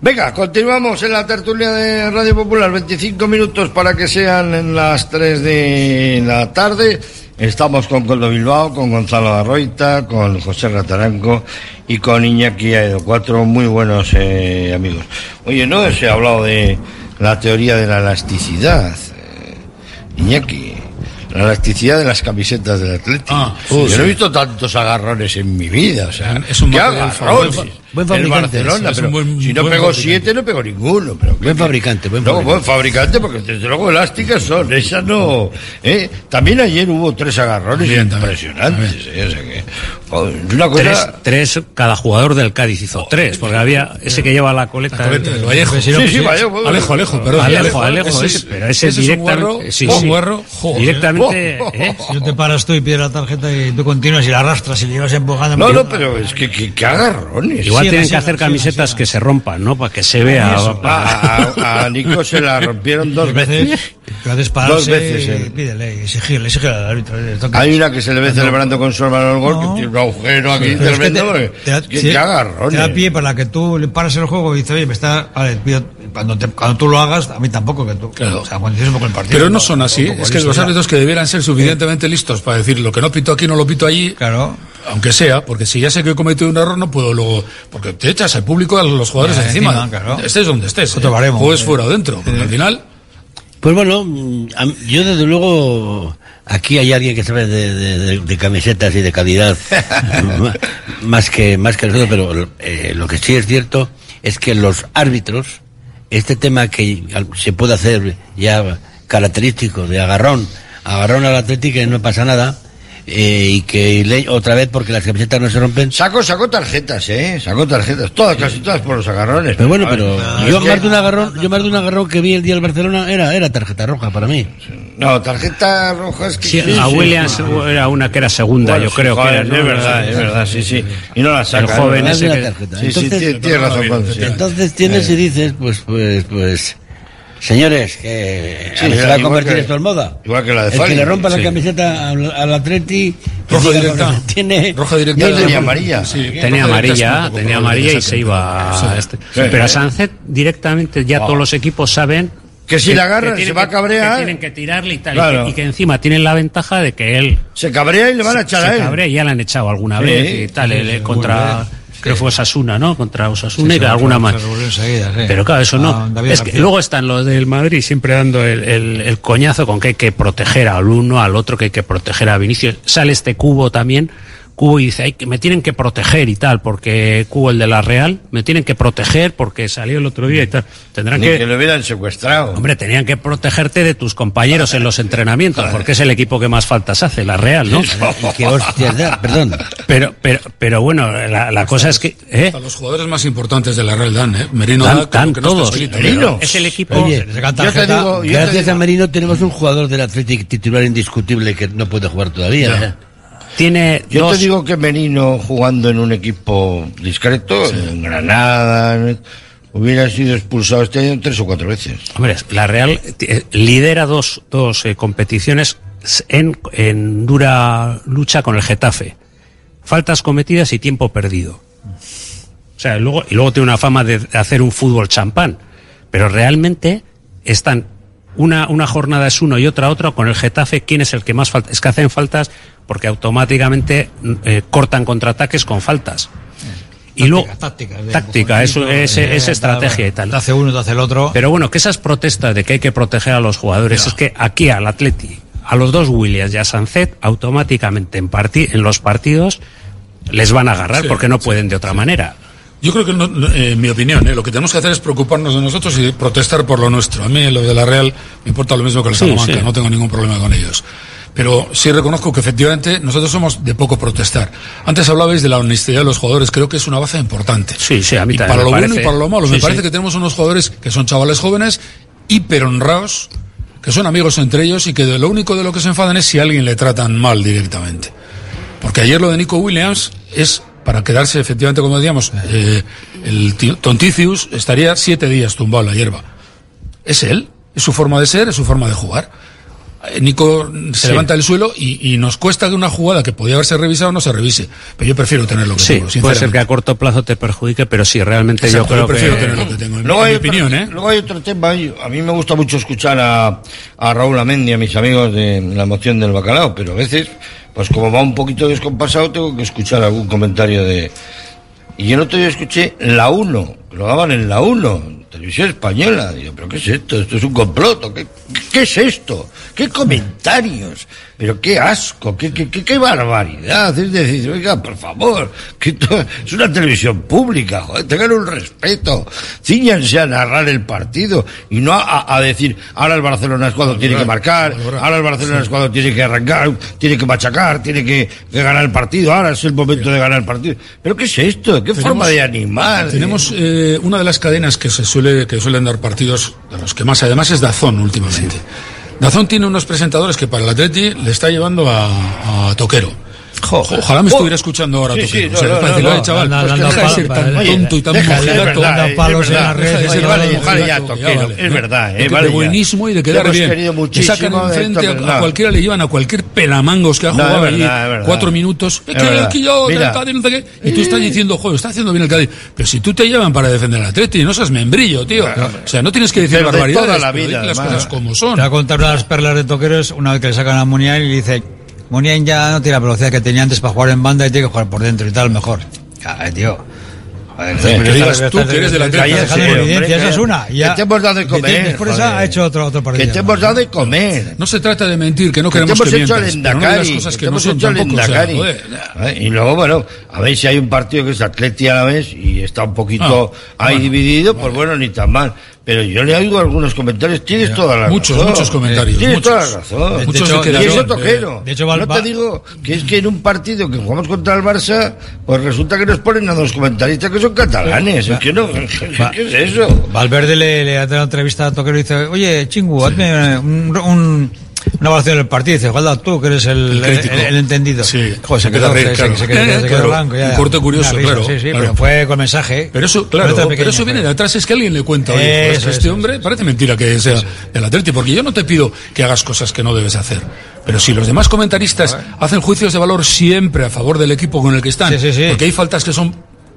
Venga, continuamos en la tertulia de Radio Popular, 25 minutos para que sean las 3 de la tarde. Estamos con Coldo Bilbao, con Gonzalo Arroita, con José Rataranco y con Iñaki Aedo, cuatro muy buenos eh, amigos. Oye, no se ha hablado de la teoría de la elasticidad. eh, Iñaki, la elasticidad de las camisetas del Atlético. Ah, Yo uh, no sí. he visto tantos agarrones en mi vida, o sea, Es un ¿qué agarrones? Buen- buen El fabricante, Barcelona, es un pero buen- si no pegó fabricante. siete, no pegó ninguno. Pero Buen fabricante, buen no, fabricante. buen fabricante, porque desde luego elásticas son, esas no. ¿eh? También ayer hubo tres agarrones impresionantes. ¿eh? O sea que, joder, es una cosa. Tres, tres, cada jugador del Cádiz hizo tres, porque había ese que lleva la coleta. coleta, el Vallejo. Sí, Sí, Vallejo, Alejo, Alejo, perdón, Alejo, Alejo, ese ese, es- pero ese, ese es un directamente. guarro, sí, un sí. guarro, joder. Directamente. Oh, ¿eh? Si no te paras tú y pides la tarjeta y tú continúas y la arrastras y le llevas empujando. No, no, pero es que, que, que agarrones. Igual tienen que hacer camisetas que se rompan, ¿no? Para que se vea. Eso. A, a- a Nico se la rompieron dos veces. Dos veces. eh. Pídele, exigirle, exigirle al árbitro. Hay una que se le ve celebrando con su hermano el gol, que tiene un agujero aquí Pero es que tremendo. que agarrones. Te da pie para que tú le pares el juego y dices, oye, me está. Vale, pido- cuando, te- cuando tú lo hagas, a mí tampoco, que tú. O sea, cuando un poco el partido. Pero no son así. Es que los árbitros que debieran ser suficientemente listos para decir lo que no pito aquí no lo pito allí. Claro. Aunque sea, porque si ya sé que he cometido un error, no puedo luego. Porque te echas al público a los jugadores Ya, encima. encima, claro. Estés donde estés. Otro ¿eh? baremo, Juegues eh. fuera o dentro. Porque al final. Pues bueno, mm, yo desde luego, aquí hay alguien que sabe de, de- de- de camisetas y de calidad, más que más que nosotros, pero eh, lo que sí es cierto es que los árbitros, este tema que se puede hacer ya característico de agarrón, agarrón al Atlético y no pasa nada, eh, y que le- otra vez porque las camisetas no se rompen. Sacó, sacó tarjetas, ¿eh? Sacó tarjetas. Todas, casi todas por los agarrones. Pero bueno, pero Ah, yo más de un agarrón, yo más de un agarrón que vi el día del Barcelona era era tarjeta roja para mí. No, tarjeta roja es que... Sí, sí, a sí. Williams era una que era segunda, Bueno, yo sí, creo que era. ¿no? Es verdad, es verdad, sí, sí. Y no la saca. El joven ¿no? ese que- tarjeta. Sí, sí, Entonces- tiene, tiene razón. Entonces tienes y dices, pues, pues, pues, señores, que Sí, se va a convertir que- esto en moda. igual que la de El Fali. que le rompa la Sí. camiseta al, al Atleti, que Roja directa. Tiene, Roja directa. Yo tenía amarilla. Sí, Tenía amarilla, tenía amarilla y se iba a este. Sí. Pero a Sánchez directamente ya todos los equipos saben Que si le agarran, tienen se va a que- cabrear. que tienen que tirarle y tal, y Claro. que- y, que, encima tienen la ventaja de que él Se cabrea y le van a echar se a él. cabrea y ya le han echado alguna Sí, vez y tal, sí, el- sí, contra creo que fue Osasuna, ¿no? Contra Osasuna Sí, y alguna más. sí. Pero claro, eso Ah, no. David Es que luego están los del Madrid siempre dando el, el- el coñazo con que hay que proteger al uno, al otro, que hay que proteger a Vinicius. Sale este cubo también. Cubo y dice, Ay, que me tienen que proteger y tal, porque Cubo, el de la Real, me tienen que proteger porque salió el otro día y tal. Tendrán Ni que, que lo hubieran secuestrado. Hombre, tenían que protegerte de tus compañeros en los entrenamientos, porque es el equipo que más faltas hace, la Real, ¿no? y que hostias da, perdón. Pero, pero, pero bueno, la, la cosa es que, ¿eh? Hasta los jugadores más importantes de la Real Dan, ¿eh? Merino Dan- da dan que no está todos. solito. Merino. Es el equipo- Oye, yo te digo, yo te gracias digo- a Merino tenemos un jugador del Atlético titular indiscutible que no puede jugar todavía. ¿eh? Tiene Yo dos, te digo que Menino jugando en un equipo discreto, en Granada, hubiera sido expulsado este año tres o cuatro veces. Hombre, la Real eh, lidera dos, dos eh, competiciones en, en dura lucha con el Getafe. Faltas cometidas y tiempo perdido. O sea, luego, y luego tiene una fama de hacer un fútbol champán. Pero realmente están una, una jornada es uno y otra otro con el Getafe. ¿Quién es el que más falta? Es que hacen faltas porque automáticamente eh, cortan contraataques con faltas. Y luego, táctica, táctica, eso es, Eh, es estrategia y tal. Te hace uno, te hace el otro. Pero bueno, que esas protestas de que hay que proteger a los jugadores, es que aquí al Atleti, a los dos Williams y a Sancet, automáticamente en, en los partidos les van a agarrar Sí, porque no pueden de otra manera. Yo creo que, no- no, eh, en mi opinión, eh, lo que tenemos que hacer es preocuparnos de nosotros y protestar por lo nuestro. A mí lo de la Real me importa lo mismo que el Salamanca, sí. no tengo ningún problema con ellos. Pero sí reconozco que efectivamente nosotros somos de poco protestar. Antes hablabais de la honestidad de los jugadores, creo que es una baza importante. Sí, sí, a mí y también para lo bueno y para lo malo. Sí, me parece que tenemos unos jugadores que son chavales jóvenes, hiper honrados, que son amigos entre ellos y que de lo único de lo que se enfadan es si a alguien le tratan mal directamente. Porque ayer lo de Nico Williams es para quedarse, efectivamente, como decíamos, eh, el ti- Tonticius estaría siete días tumbado en la hierba. Es él, es su forma de ser, es su forma de jugar. Eh, Nico se Sí. levanta del suelo y, y nos cuesta que una jugada que podía haberse revisado no se revise. Pero yo prefiero tener lo que Sí, tengo, puede ser que a corto plazo te perjudique, pero sí, realmente Exacto, yo creo yo prefiero que... tener lo que tengo. En, Luego en hay, mi otro, opinión, ¿eh? luego hay otro tema. A mí me gusta mucho escuchar a, a Raúl Amendi, a mis amigos de la emoción del bacalao, pero a veces, pues como va un poquito descompasado, tengo que escuchar algún comentario de. Y yo no te escuché la 1, que lo daban en la 1, televisión española. Digo, ¿pero qué es esto? ¿Esto es un complot? ¿o ¿Qué, qué es esto? ¿Qué comentarios? Pero qué asco, qué, qué, qué, qué barbaridad. Es decir, oiga, por favor, que es una televisión pública, joder, tengan un respeto. Cíñanse a narrar el partido y no a, a decir, ahora el Barcelona es cuando tiene que marcar, ahora el Barcelona es cuando tiene que arrancar, tiene que machacar, tiene que, que ganar el partido, ahora es el momento de ganar el partido. ¿Pero qué es esto? ¿Qué forma de animar? Tenemos eh, una de las cadenas que se suele que suelen dar partidos de los que más además es Dazón últimamente. Dazón tiene unos presentadores que para el Atleti le está llevando a, a Toquero. Ojalá me estuviera escuchando ahora Sí, Toquero. sí, o sea, no, no, para decirle, no, "Oye, chaval, anda- pues deja de ser tan vale, tonto y tan es mojigato. verdad, es palos en verdad, las redes, Toquero, vale, es ¿eh? verdad, eh, De- vale de y de quedar bien. Le sacan enfrente a, verdad. cualquiera le llevan a cualquier pelamangos que ha No, es jugado verdad, allí es verdad. cuatro minutos. Es Es que verdad. el Cádiz, no sé qué. Y tú estás diciendo, joder, está haciendo bien el Cádiz. Pero si tú te llevan para defender al Atleti, no seas membrillo, tío. O sea, no tienes que decir barbaridades. las cosas como son. Te voy a contar una de las perlas de toqueros, una vez que le sacan a Muniain y le dice, Muniain ya no tiene la velocidad que tenía antes para jugar en banda y tiene que jugar por dentro y tal, mejor. Joder, tío. Joder, Sí, que digas tú que eres del estás Atleti. dejando Sí, en hombre, evidencia, que- esa es una. y ya- que te hemos dado de comer, Después esa joder. ha hecho otro, otro partido. Que te hemos dado de comer. No se trata de mentir, que no Que queremos hemos que hecho el mientas, Endacari, que que te no hemos hecho el tampoco. o sea, Endacari. joder. ¿Eh? Y luego, bueno, a ver si hay un partido que es Atleti a la vez y está un poquito Ah, ahí bueno, dividido, pues bueno, ni tan mal. Pero yo le oigo algunos comentarios, tienes toda la Muchos, razón. muchos comentarios, Tienes muchos. toda la razón. De Muchos hecho, y eso toquero. de hecho, va- no va- te digo que es que en un partido que jugamos contra el Barça, pues resulta que nos ponen a dos comentaristas que son catalanes. Es que no, ¿qué es eso? Valverde le, le hace una entrevista a Toquero y dice, oye, Chingu, hazme un, un- una evaluación del partido. Dice, Juan, tú que eres el, El crítico. el- el entendido. Sí, Joder, se se queda claro. se se Claro, blanco. Ya, un corte curioso, risa, claro, Sí, sí, claro. pero fue con mensaje. ¿eh? Pero eso, claro, pero eso viene de atrás, es que alguien le cuenta, oye, Eso este eso hombre parece mentira que sea del Atleti, porque yo no te pido que hagas cosas que no debes hacer. Pero si los demás comentaristas hacen juicios de valor siempre a favor del equipo con el que están, porque hay faltas que son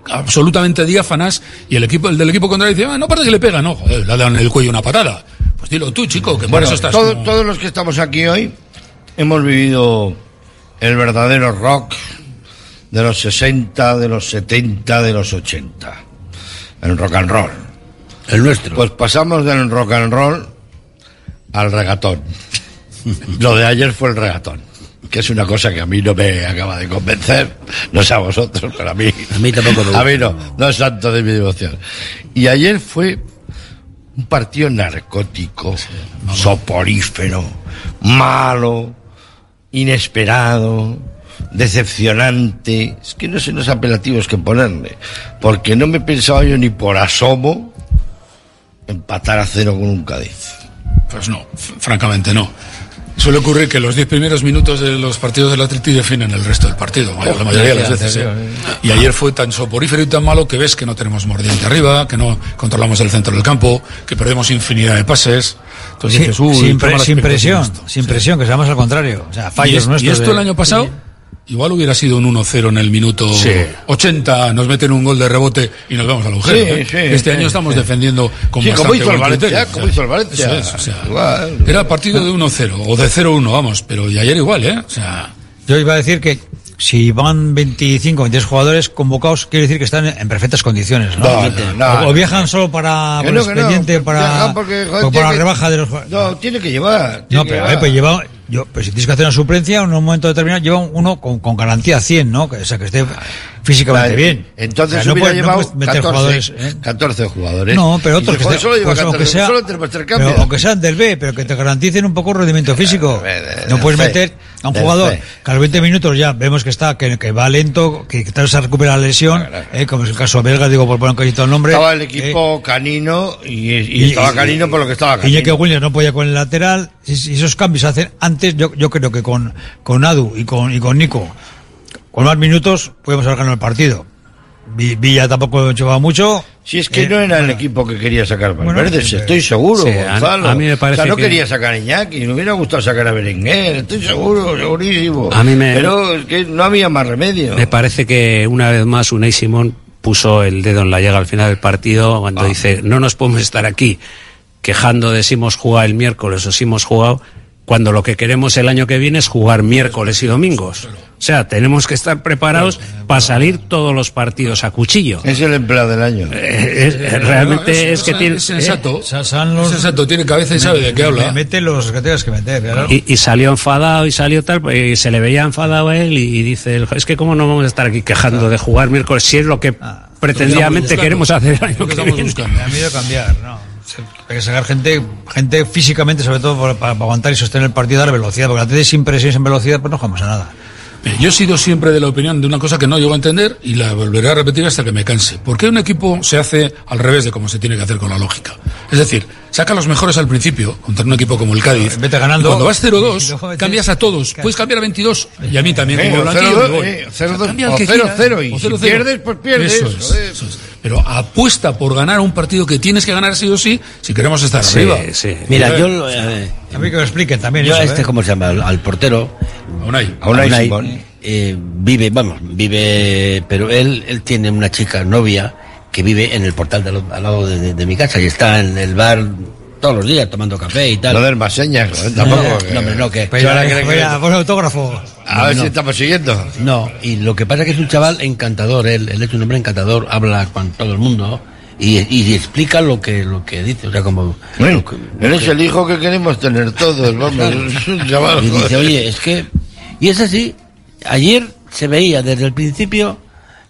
absolutamente diáfanas y el equipo el del equipo contrario dice, ah, no parece que le pega, no, joder, le dan el cuello una patada. Pues dilo tú, chico, que por Bueno, eso estás todo- como- todos los que estamos aquí hoy hemos vivido el verdadero rock de los 60, de los 70, de los 80. El rock and roll. El nuestro. Pues pasamos del rock and roll al regatón. Lo de ayer fue el regatón, que es una cosa que a mí no me acaba de convencer, no sé a vosotros, pero a mí. A mí tampoco me gusta. A mí no, no es tanto de mi devoción. Y ayer fue un partido narcótico, soporífero, malo, inesperado, decepcionante. Es que no sé los apelativos que ponerle, porque no me pensaba yo ni por asomo empatar a cero con un Cádiz. Pues no, francamente no. Suele ocurrir que los 10 primeros minutos de los partidos del Atleti definen el resto del partido, la mayoría de las veces. ¿eh? Y ayer fue tan soporífero y tan malo que ves que no tenemos mordiente arriba, que no controlamos el centro del campo, que perdemos infinidad de pases. Entonces Sí, dices, uy, sin, pre- presión, esto. sin presión, que seamos al contrario. O sea, Y, fallos y nuestros. esto de- el año pasado, igual hubiera sido un 1-0 en el minuto Sí. 80, nos meten un gol de rebote y nos vamos al agujero. Sí, ¿eh? sí, este sí, año estamos sí. defendiendo con Sí, como bastante hizo el Valencia, como hizo el Valencia. eso es, o sea, Igual. Era partido de 1-0 o de 0-1, vamos, pero y ayer igual, ¿eh? O sea, Yo iba a decir que si van 25, 23 jugadores convocados, quiere decir que están en perfectas condiciones, ¿no? No, no, no. o, o viajan solo para por no, no, expediente, para, porque, joder, o para tiene la que- rebaja de los jugadores. No, tiene que llevar. No, tiene que pero llevar. ver, pues lleva, yo, pues si tienes que hacer una suplencia en un momento determinado, lleva uno con, con garantía 100, ¿no? O sea, que esté físicamente Vale, bien. Entonces O sea, no hubiera llevado meter 14, jugadores, ¿eh? 14 jugadores. No, pero Y otros que solo pues, 14, aunque sea- solo tenemos tres cambios. Pero aunque sean del B, pero que te garanticen un poco el rendimiento físico. No puedes meter a un jugador que a los 20 minutos ya vemos que está, que, que va lento, que, que tal vez se recupera la lesión, eh, como es el caso de Belga, digo por poner un cachito el nombre. Estaba el eh, equipo canino y, y estaba canino por lo que estaba y Iñaki canino. Williams no podía con el lateral. Si, si esos cambios se hacen antes, yo, yo creo que con, con Adu y con, y con Nico, con más minutos, podemos haber ganado el partido. Vi- Villa tampoco llevaba mucho. Si es que Eh, no era el bueno. equipo que quería sacar Bueno, Valverde, eh, estoy seguro, sí, a- Gonzalo. a mí me parece o sea, no que- quería sacar a Iñaki, me hubiera gustado sacar a Berenguer, estoy seguro, segurísimo. A mí me- Pero es que no había más remedio. Me parece que una vez más Unai Simón puso el dedo en la llaga al final del partido cuando dice no nos podemos estar aquí quejando de si hemos jugado el miércoles o si hemos jugado cuando lo que queremos el año que viene es jugar miércoles y domingos. O sea, tenemos que estar preparados para salir todos los partidos a cuchillo. Es el empleado del año. Eh, es- realmente es que tiene... Es sensato. Sensato, tiene cabeza y sabe de qué habla. Mete los que tengas que meter. claro. Y, y salió enfadado y salió tal, y se le veía enfadado a él y, y dice, es que cómo no vamos a estar aquí quejando de jugar miércoles si es lo que pretendidamente buscando. queremos hacer el año que viene. ha cambiar, no. Hay que sacar gente, gente físicamente, sobre todo para, para aguantar y sostener el partido, dar velocidad, porque la tele sin presión, sin velocidad, pues no jugamos a nada. Mire, Yo he sido siempre de la opinión de una cosa que no llego a entender y la volveré a repetir hasta que me canse. ¿Por qué un equipo se hace al revés de como se tiene que hacer con la lógica? Es decir, saca a los mejores al principio contra un equipo como el Cádiz. Vete ganando. Y cuando vas Y 0-2, luego vete- cambias a todos. Puedes cambiar a 22 y a mí también. Eh, como o blanquillo, 0-2, me voy. eh, O sea, 0-2, cambia al o que 0-0, quiera, y si 0-0. pierdes, pues pierdes, Eso es, joder. eso es. Pero apuesta por ganar un partido que tienes que ganar sí o sí si queremos estar Sí, arriba. sí. Mira, Eh, yo... lo- eh, A mí que me expliquen también yo a eso, este, ¿eh? ¿cómo se llama? Al, al portero. Unai. A Unai Unai, Simón. eh, vive, vamos, vive, pero él, él tiene una chica novia que vive en el portal de al, al lado de, de- de mi casa y está en el bar todos los días tomando café y tal. No del más señas, tampoco. no, que- no, hombre, no, que... Pero ahora que- pon autógrafo. A ver No. si estamos siguiendo. No, y lo que pasa es que es un chaval encantador, él, él es un hombre encantador, habla con todo el mundo y, y explica lo que lo que dice, o sea, como... Bueno, que- eres que- el hijo que queremos tener todos, vamos. Es un chaval. Y dice, oye, es que... Y es así, ayer se veía desde el principio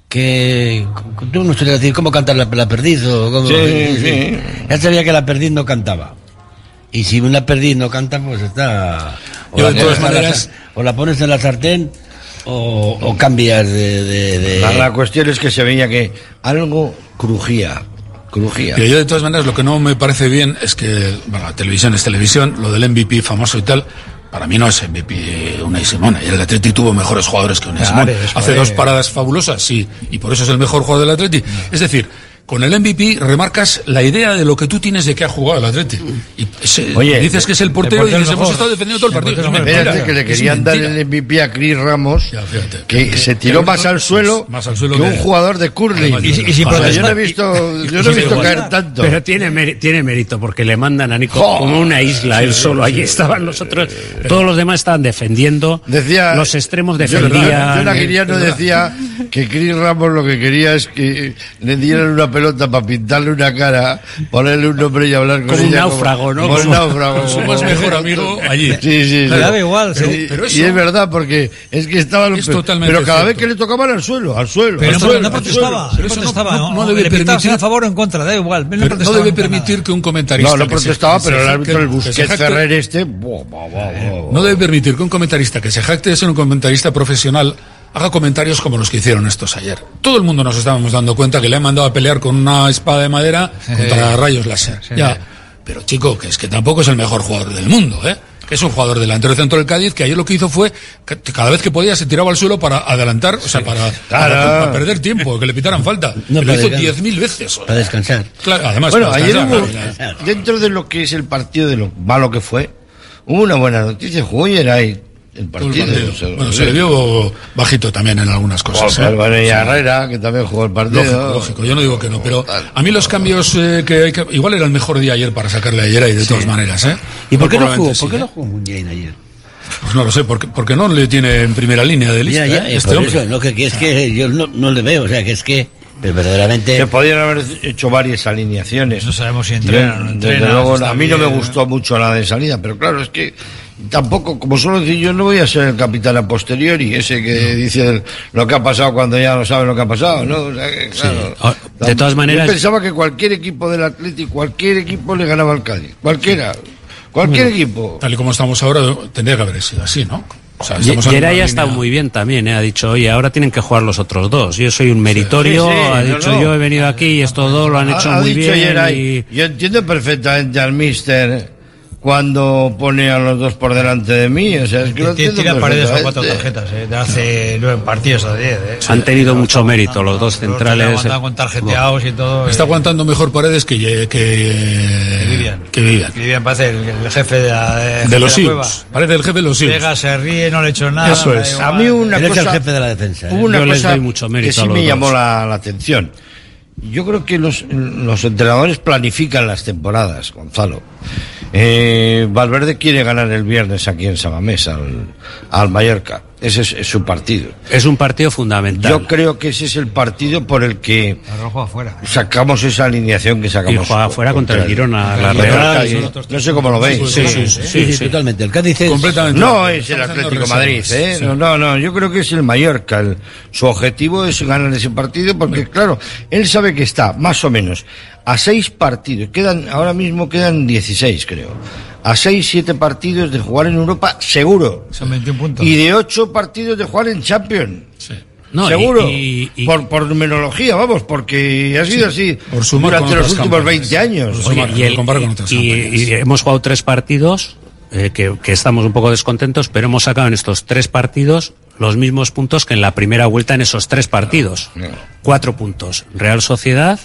que... Tú no sabías decir cómo cantar la, la perdiz o cómo... Sí, sí. Ya sabía que la perdiz no cantaba. Y si una perdiz no canta, pues está... O, Yo, la, de todas maneras- o la pones en la sartén o, o cambias de... de- de- La, la cuestión es que se veía que algo crujía. Crujía. Pero yo de todas maneras lo que no me parece bien es que, bueno, la televisión es televisión, lo del MVP famoso y tal, para mí no es MVP Unai Simón. Ayer el Atleti tuvo mejores jugadores que Unai Claro, Simón. Hace dos paradas fabulosas, sí, y por eso es el mejor jugador del Atleti. Es decir, con el MVP remarcas la idea de lo que tú tienes de que ha jugado el Atleti. Y Oye, dices que es el portero el y dices, hemos estado defendiendo todo el El partido. Es portero mentira. Espérate que le Es querían dar el MVP a Chris Ramos, Ya, fíjate. que se tiró más al suelo, Más al suelo que que- un jugador de curling. Y, protestar. yo no he y- visto, yo no he visto caer tanto. Pero tiene, tiene mérito porque le mandan a Nico como una isla, él solo. Allí estaban los otros. Todos los demás estaban defendiendo. Decía, los extremos Yo- defendían. John Aguiriano decía que Chris Ramos lo que quería es que le dieran una pelota para pintarle una cara, ponerle un nombre y hablar con Como un ella náufrago, ¿no? Como un Como- náufrago. Su más mejor amigo allí. Sí, sí, sí. Le daba igual, Pero- sí. pero y eso- es verdad, porque es que estaban... Es totalmente pero cada vez cierto. que le tocaban al suelo, al suelo. Pero al no, suelo, no protestaba, Pero no protestaba. no- no debe le permitir- a favor o en contra, da igual. no Pero no debe nada. permitir que un comentarista. No, no protestaba, pero el árbitro, el Busquets Ferrer este... No debe permitir que un comentarista que se jacte de ser un comentarista profesional haga comentarios como los que hicieron estos ayer. Todo el mundo nos estábamos dando cuenta que le han mandado a pelear con una espada de madera contra rayos láser. Sí. Ya. Pero chico, que es que tampoco es el mejor jugador del mundo, ¿eh? que es un jugador delantero centro del Cádiz, que ayer lo que hizo fue, que cada vez que podía se tiraba al suelo para adelantar, o sea, para, para, para perder tiempo, que le pitaran falta. No, lo hizo descansar. 10.000 veces. Para descansar. Claro, además, bueno, ayer hubo, dentro de lo que es el partido, de lo malo que fue, hubo una buena noticia. Jugó Geray el partido. partido. o sea, Bueno, se le vio bajito también en algunas cosas. ¿eh? bueno, y. Herrera, que también jugó el partido. Lógico, lógico, yo no digo que no, pero a mí los cambios eh, que hay que. Igual era el mejor día ayer para sacarle ayer y de todas maneras, ¿eh? ¿Y por qué no jugó? sí, ¿Por qué ¿eh? no jugó Mundiain ayer? Pues no lo sé, porque, porque no le tiene en primera línea de lista Ya, ya, ¿eh? eh, este hombre. eso, no, que, que es que yo no, no le veo, o sea, que es que pero verdaderamente... Se podían haber hecho varias alineaciones. No sabemos si entrena o no Desde entrena, luego, si está a mí no me gustó mucho la de salida, pero claro, es que tampoco, como suelo decir, yo no voy a ser el capitán a posteriori, ese que dice lo que ha pasado cuando ya no sabe lo que ha pasado, ¿no? O sea, que, claro, Ah, de todas maneras- Yo pensaba que cualquier equipo del Atlético, cualquier equipo le ganaba al Cádiz. Cualquiera. Cualquier Bueno, equipo. Tal y como estamos ahora, tendría que haber sido así, ¿no? O sea, una ha estado muy bien también, ¿eh? ha dicho, oye, ahora tienen que jugar los otros dos. Yo soy un meritorio, Sí, sí, ha dicho, no. yo he venido aquí y estos dos lo han hecho ha, ha muy dicho bien. Y- Yo entiendo perfectamente al mister cuando pone a los dos por delante de mí. O sea, es que entiendo tira paredes con cuatro tarjetas, eh, de hace nueve partidos a diez. Eh. Han tenido mucho mérito los dos centrales. aguantado con tarjeteados y todo. Está eh. aguantando mejor paredes que, que, que Vivian. Que Vivian. Que Vivian parece el, el jefe de la, de, De los. Sims. Parece el jefe de los Sims. Pega, se ríe, no le he hecho nada. Eso es. igual. A mí una Él es cosa, el jefe de la defensa. ¿eh? una Yo les cosa doy mucho mérito que sí a los me llamó dos. la, la atención. Yo creo que los, los entrenadores planifican las temporadas, Gonzalo. Eh, Valverde quiere ganar el viernes aquí en Samamés al, al Mallorca. Ese es, es su partido. Es un partido fundamental. Yo creo que ese es el partido por el que Pero juega fuera. sacamos esa alineación que sacamos. Y juega fuera contra el Girona, la Real. Cádiz. No sé cómo lo veis. Sí, sí, Sí, sí, totalmente. El Cádiz es... Completamente. No es el Atlético Madrid. ¿eh? Sí. No, no, no, yo creo que es el Mallorca. El- su objetivo es ganar ese partido porque, claro, él sabe que está, más o menos, a seis partidos. Quedan, ahora mismo quedan 16, creo. A seis, siete partidos de jugar en Europa, seguro. Son 21 puntos. Y de ocho partidos de jugar en Champions. No, y- Seguro. y- y- por, por numerología, vamos, porque ha sido así por sumar durante los últimos campañas. 20 años. El- con y hemos jugado tres partidos eh, que, que estamos un poco descontentos, pero hemos sacado en estos tres partidos los mismos puntos que en la primera vuelta en esos tres partidos. Cuatro puntos. Real Sociedad,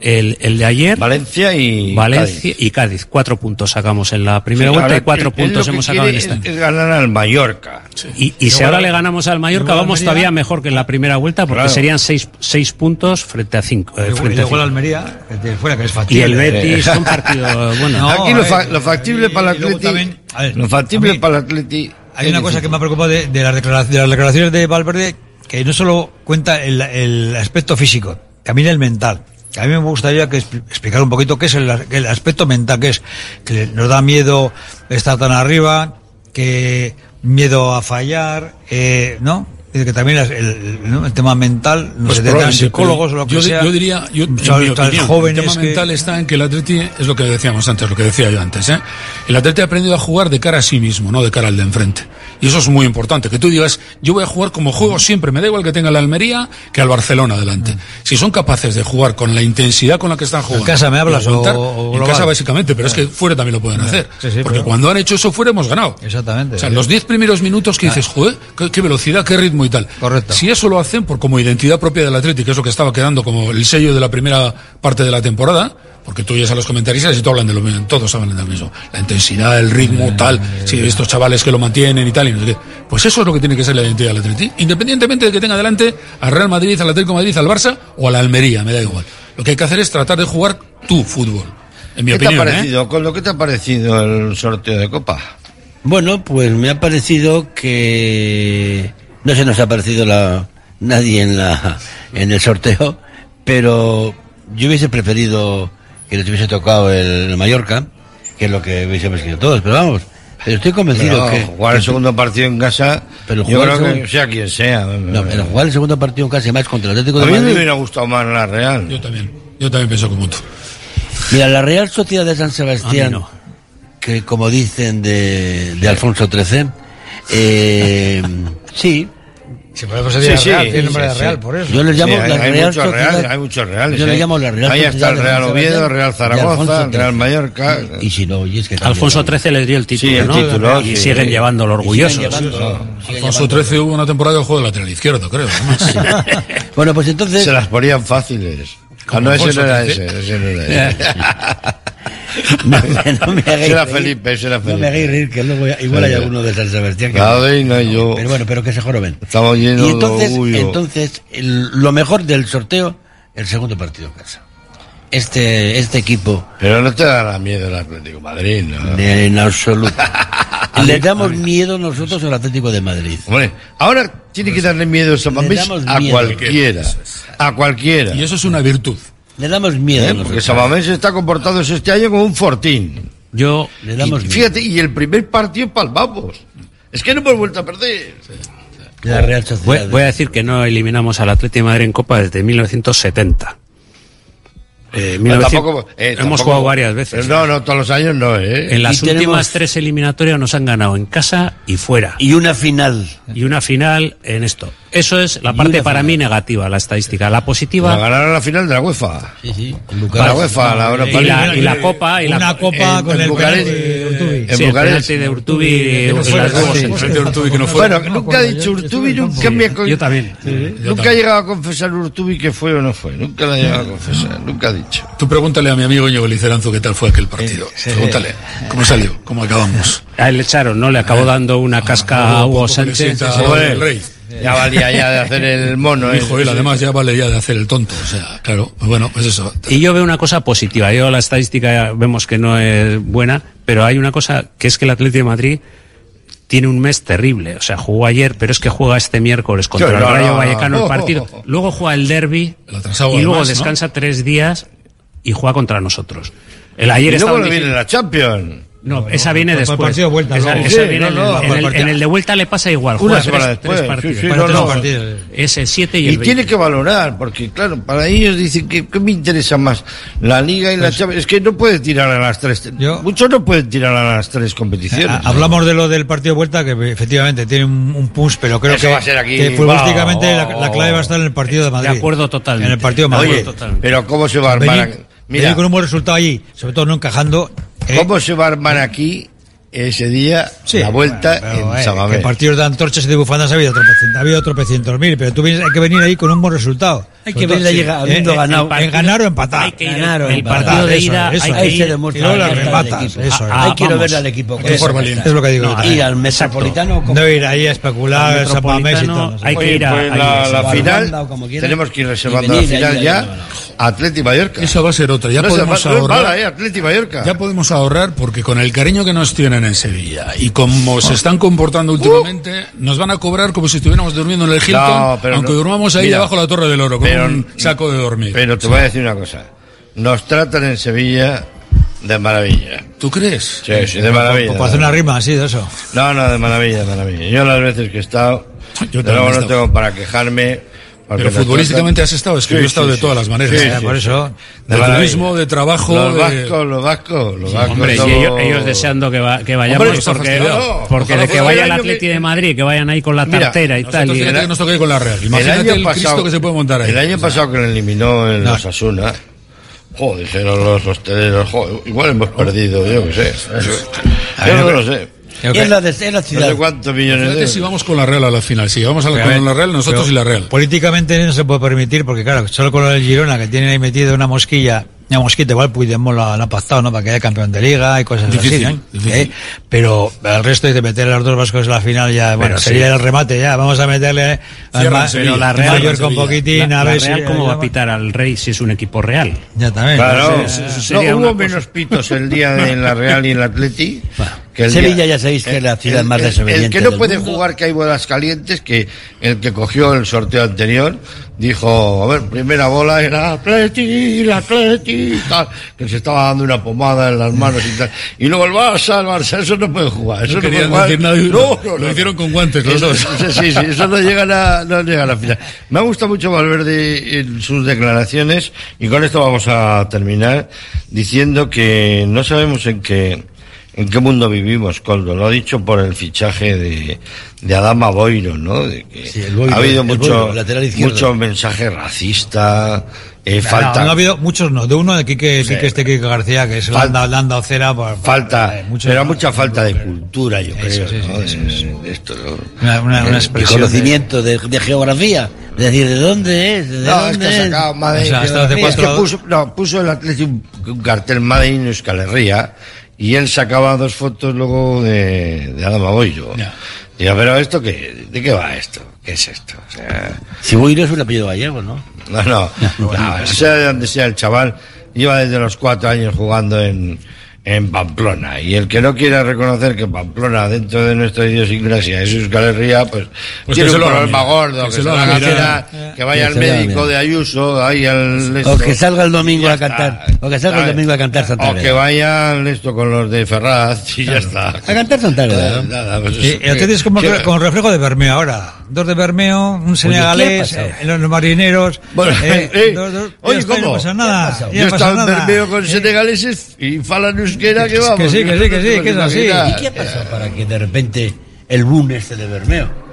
el, el de ayer, Valencia y Valencia Cádiz. y Cádiz. Cuatro puntos sacamos en la primera Sí, vuelta y cuatro puntos lo que hemos sacado en esta. es- ganar al Mallorca. Y, y si ahora le ganamos al Mallorca, vamos Almería- todavía mejor que en la primera vuelta, porque Claro. serían seis, seis puntos frente a cinco. eh, Y frente a cinco. Almería, de fuera, que es Y factible. el Betis son partidos, bueno, No, Aquí lo, fa- lo factible y para el Atleti, también, ver, lo factible mí- para el Atleti. Hay una cosa que me ha preocupado de, de las, declara- de las declaraciones de Valverde, que no solo cuenta el, el aspecto físico, también el mental. A mí me gustaría que expl- explicar un poquito qué es el, el aspecto mental, que es que nos da miedo estar tan arriba, que miedo a fallar, eh, ¿no? Dice que también el, el- ¿no? el tema mental, no Pues sé, psicólogos o lo que yo, sea. yo diría, yo, opinión, jóvenes el tema que- mental está en que el Atleti, es lo que decíamos antes, lo que decía yo antes, ¿eh? el Atleti ha aprendido a jugar de cara a sí mismo, no de cara al de enfrente. Y eso es muy importante, que tú digas, yo voy a jugar como juego siempre, me da igual que tenga la Almería que al Barcelona adelante. Si son capaces de jugar con la intensidad con la que están jugando. casa me hablas aguantar- o- o En casa básicamente, pero es que fuera también lo pueden hacer. Sí, sí, Porque pero- cuando han hecho eso fuera hemos ganado. Exactamente. O sea, los 10 primeros minutos que dices, joder, qué, qué velocidad, qué ritmo y tal. Correcto. Si eso lo hacen por como identidad propia del Atlético, que es lo que estaba quedando como el sello de la primera parte de la temporada, porque tú oyes a los comentaristas y todos hablan de lo mismo, todos hablan de lo mismo. La intensidad, el ritmo, tal, si estos chavales que lo mantienen y tal, y no sé qué. Pues eso es lo que tiene que ser la identidad del Atlético. Independientemente de que tenga delante al Real Madrid, al Atlético de Madrid, al Barça o a la Almería, me da igual. Lo que hay que hacer es tratar de jugar tu fútbol. En mi ¿Qué opinión, te ha ¿eh? parecido, con lo que te ha parecido el sorteo de Copa? Bueno, pues me ha parecido que no se nos ha parecido la, nadie en la en el sorteo, pero yo hubiese preferido que les hubiese tocado el, Mallorca, que es lo que hubiésemos querido todos, pero vamos, pero estoy convencido Pero que jugar el segundo partido en casa, Pero yo creo que sea quien sea. no, pero jugar el segundo partido casi más contra el Atlético a de mí me Madrid. hubiera gustado más la Real. Yo también. Yo también pienso como tú. Mira, la Real Sociedad de San Sebastián, A no. que como dicen de, de Alfonso XIII, eh, sí, si podemos decir sí, Real, sí, tiene nombre sí, de Real, por eso. Yo les llamo la hay, Real muchos reales, hay muchos reales. Yo les llamo la Real Ahí está el Real Oviedo, Real Zaragoza, Real Mallorca. Y, y si no, y es que Alfonso XIII les dio el título, el ¿no? Título, y siguen llevándolo orgullosos. Alfonso XIII hubo una temporada de juego de lateral izquierdo, creo. bueno, pues entonces. Se las ponían fáciles. Como no, ese no era ese, ese no era ese. No, no me hagáis Felipe. No me hagáis reír, que luego igual hay alguno de San Sebastián. Que yo... Pero bueno, pero que se joroben. Estamos llenos y entonces, entonces lo mejor del sorteo, el segundo partido en casa. Este, este equipo. Pero no te dará miedo el Atlético Madrid, ¿no? En absoluto. ¿Le damos miedo nosotros al Atlético de Madrid? Hombre, ahora tiene que darle miedo a a cualquiera. A cualquiera. Y eso es una virtud. Le damos miedo. ¿Eh? Porque San está comportado este año como un fortín. Yo, le damos miedo. Fíjate, y el primer partido palmamos. Es que no hemos vuelto a perder. La Real voy, voy, a decir que no eliminamos al Atlético de Madrid en Copa desde 1970. Eh, tampoco, eh, tampoco... hemos jugado varias veces. No, no, todos los años no. ¿eh? En las y últimas tenemos... tres eliminatorias nos han ganado en casa y fuera. Y una final. Y una final en esto. Eso es la parte para final. mí negativa, la estadística. La positiva. La ganaron la final de la UEFA. Sí, sí. Bucarest, la UEFA, la, la, y, la, y, la, Copa. Y la, una Copa en, con en el Bucarest, de Urtubi. En sí, Bucarest. El de Urtubi. Bueno, nunca ha dicho Urtubi, nunca me. ha Yo también. Nunca ha llegado a confesar Urtubi que fue o no fue. Nunca la ha llegado a confesar. Nunca ha dicho dicho. Tú pregúntale a mi amigo Íñigo Liceranzo qué tal fue aquel partido. Pregúntale, ¿cómo salió? ¿Cómo acabamos? A él le echaron, ¿no? Le acabó eh, dando una ah, casca a Hugo Sánchez. Ya valía ya de hacer el mono. Dijo eh. él, además ya valía de hacer el tonto. O sea, claro, pues bueno, pues eso. Y yo veo una cosa positiva. Yo la estadística vemos que no es buena, pero hay una cosa que es que el Atlético de Madrid tiene un mes terrible. O sea, jugó ayer, pero es que juega este miércoles contra el Rayo Vallecano el partido. Luego juega el derby y luego descansa tres días y juega contra nosotros. El ayer y luego viene la Champions. No, no, esa viene después. Partido de vuelta, esa, esa sí, viene no, no, en, el, en, el, de vuelta le pasa igual. Una semana después. Tres partidos. Sí, sí, bueno, partidos. Es el 7 y, y el tiene que valorar, porque claro, para ellos dicen que, que me interesa más la Liga y pues, la Champions. Es que no puede tirar a las tres. Yo, muchos no pueden tirar a las tres competiciones. A, hablamos de lo del partido de vuelta, que efectivamente tiene un, un push, pero creo que, va a ser aquí, que futbolísticamente la, la, oh, clave va a estar en el partido de Madrid. De acuerdo total. En el partido de Madrid. Oye, pero ¿cómo se va a armar? Mira. con un buen resultado allí, sobre todo no encajando, ¿Eh? ¿Cómo se va a armar aquí ese día sí, la vuelta bueno, pero, en eh, partidos de antorchas y de bufandas ha habido tropecientos, mil, pero tú vienes, hay que venir ahí con un buen resultado. Hay que ver la llegada eh, habiendo eh, ganado. ganar o empatar. Hay que ir ganar el, partido de ida. hay que demostrar las rematas. Eso, hay que ver al equipo. Es lo que digo. Y al metropolitano. No ir ahí a especular, Hay que pues ir a la final. Tenemos que ir reservando la final ya. Atleti Mallorca. Esa va a ser otra. Ya podemos ahorrar. Eh, Atleti Mallorca. Ya podemos ahorrar porque con el cariño que nos tienen en Sevilla y como se están comportando uh. últimamente, nos van a cobrar como si estuviéramos durmiendo en el Hilton, aunque durmamos ahí debajo de la Torre del Oro un saco de dormir. Pero te voy a decir una cosa. Nos tratan en Sevilla de maravilla. ¿Tú crees? Sí, sí, de maravilla. Para hacer una rima así de eso. No, no, de maravilla, de maravilla. Yo las veces que he estado, yo luego no tengo para quejarme pero futbolísticamente has estado, es que sí, yo he estado sí, de sí, todas las maneras. ¿eh? por eso. De turismo, eh, de trabajo. Los vascos, los vascos, los vascos. Hombre, todo... y ellos, ellos, deseando que, va, que vayamos, hombre, porque, no, porque de que vaya el Atleti que... de Madrid, que vayan ahí con la tartera Mira, y tal. Y el... que nos toque con la Real. Imagínate el, año el pasado, Cristo que se puede montar ahí. El año pasado que lo eliminó en los Asuna. Joder, dijeron los hosteleros, joder, igual hemos perdido, yo qué sé. Yo no lo sé. Okay. Es, la de, es, la ciudad. No sé cuántos millones de si vamos con la Real a la final. Si vamos a la, con la Real, nosotros y la Real. Políticamente no se puede permitir, porque claro, solo con el Girona, que tienen ahí metida una mosquilla una mosquita igual Puigdemont la, la ha pactado, ¿no? Para que haya campeón de liga y cosas difícil, así, ¿no? ¿Eh? Pero al resto de meter a los dos vascos en la final ya, bueno, pero sería sí. el remate ya, vamos a meterle ¿eh? al pero la Real Mallorca un poquitín la, a ver la Real, si cómo va a pitar al Rey si es un equipo real. Ya también. Claro, no, sé, no hubo menos pitos el día de la Real y el Atleti el Sevilla ya sabéis que es la ciudad más desobediente. El que no puede jugar que hay bolas calientes, que el que cogió el sorteo anterior dijo, a ver, primera bola era Atleti, la Atleti, tal, que se estaba dando una pomada en las manos y tal. Y luego el Barça, el Barça, eso no puede jugar. Eso no, puede jugar. No, no, Lo hicieron con guantes los dos. Sí, sí, eso no llega a, no llega a la final. Me ha gustado mucho Valverde en sus declaraciones y con esto vamos a terminar diciendo que no sabemos en qué en qué mundo vivimos, Coldo. Lo ha dicho por el fichaje de, de Adama Boiro, ¿no? De que el Boiro, ha habido el mucho, Boiro, lateral izquierdo. mucho mensaje racista, eh, No, falta... no ha habido muchos, no. De uno de Quique, Quique este Quique García, que es Falta- Landa, Landa Ocera. Por, Falta, eh, muchos- pero mucha falta de cultura, yo creo, sí, ¿no? sí, ¿no? Y conocimiento de, de geografía. De decir, ¿de dónde es? ¿De No, es dónde que ha sacado Madrid. O sea, es que puso, no, puso el Atlético un, cartel Madrid en Euskal Herria y él sacaba dos fotos luego de, de Adama Boiro. Digo, pero esto qué, ¿de qué va esto? ¿Qué es esto? O sea, Si Boiro es un apellido gallego, ¿no? no, no, no, sea de donde sea el chaval, lleva desde los cuatro años jugando en, en Pamplona. Y el que no quiera reconocer que Pamplona, dentro de nuestra idiosincrasia, es Euskal Herria, pues, Pues tiene que se un problema gordo, que que, se lo mirar. mirar, que vaya Que al médico de Ayuso, ahí al... O esto. que salga el domingo a cantar. está. O que salga el ¿Sabes? domingo a cantar Santa O que vaya al esto con los de Ferraz y ya está. A cantar Santa ¿no? Nada, pues y el es como, ¿Qué- como reflejo de Bermeo ahora. Dos de Bermeo, un senegalés, eh, los marineros. Bueno, eh, eh, dos- dos- oye, ¿cómo? No pasa nada. Yo he estado en nada. Bermeo con senegaleses y falan euskera que vamos. que sí, que sí, que sí, que es así. ¿Y qué ha pasado para que de repente el boom este de Bermeo?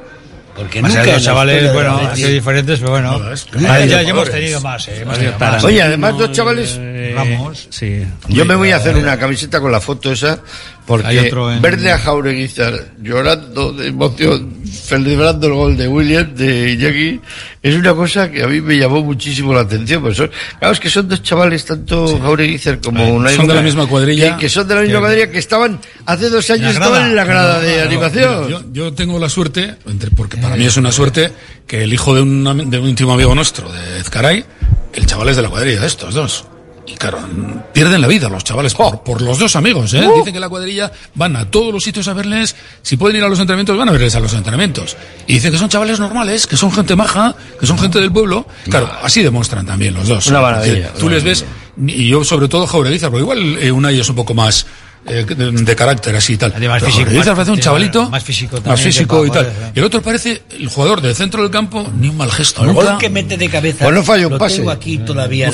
Porque Más nunca de en los chavales, bueno, han sido diferentes, pero bueno. claro, Ah, hay ya, ya hemos tenido más, eh, hemos tenido más. Oye, además dos chavales... Ramos. Sí. Yo me voy a hacer una camiseta con la foto esa porque Hay otro en- verle a Jaureguizar llorando de emoción, celebrando el gol de William, de Iñaki, es una cosa que a mí me llamó muchísimo la atención. Pues son, claro, es que son dos chavales, tanto Jaureguizar como Eh, una son de la misma cuadrilla. Que, que son de la misma Que- cuadrilla que estaban hace dos años grada. estaban en la grada de No, animación. mira, yo, yo tengo la suerte, entre- porque para mí es una suerte, que el hijo de un, am- de un íntimo amigo nuestro, de Ezcaray, el chaval es de la cuadrilla de estos dos. Y claro, pierden la vida los chavales por, por los dos amigos, ¿eh? Dicen que la cuadrilla van a todos los sitios a verles, si pueden ir a los entrenamientos, van a verles a los entrenamientos. Y dicen que son chavales normales, que son gente maja, que son gente del pueblo. Claro, así demuestran también los dos. Una maravilla, Tú una les ves, y yo sobre todo Jaureguizar, porque igual eh, Unai es un poco más eh, de, de carácter así y tal. más Pero físico, Jaureguizar más- parece un chavalito más físico más físico y tal. ¿eh? Y el otro parece el jugador del centro del campo, ni un mal gesto. El nunca. gol que mete de cabeza. Pues no falla un lo pase. tengo aquí todavía No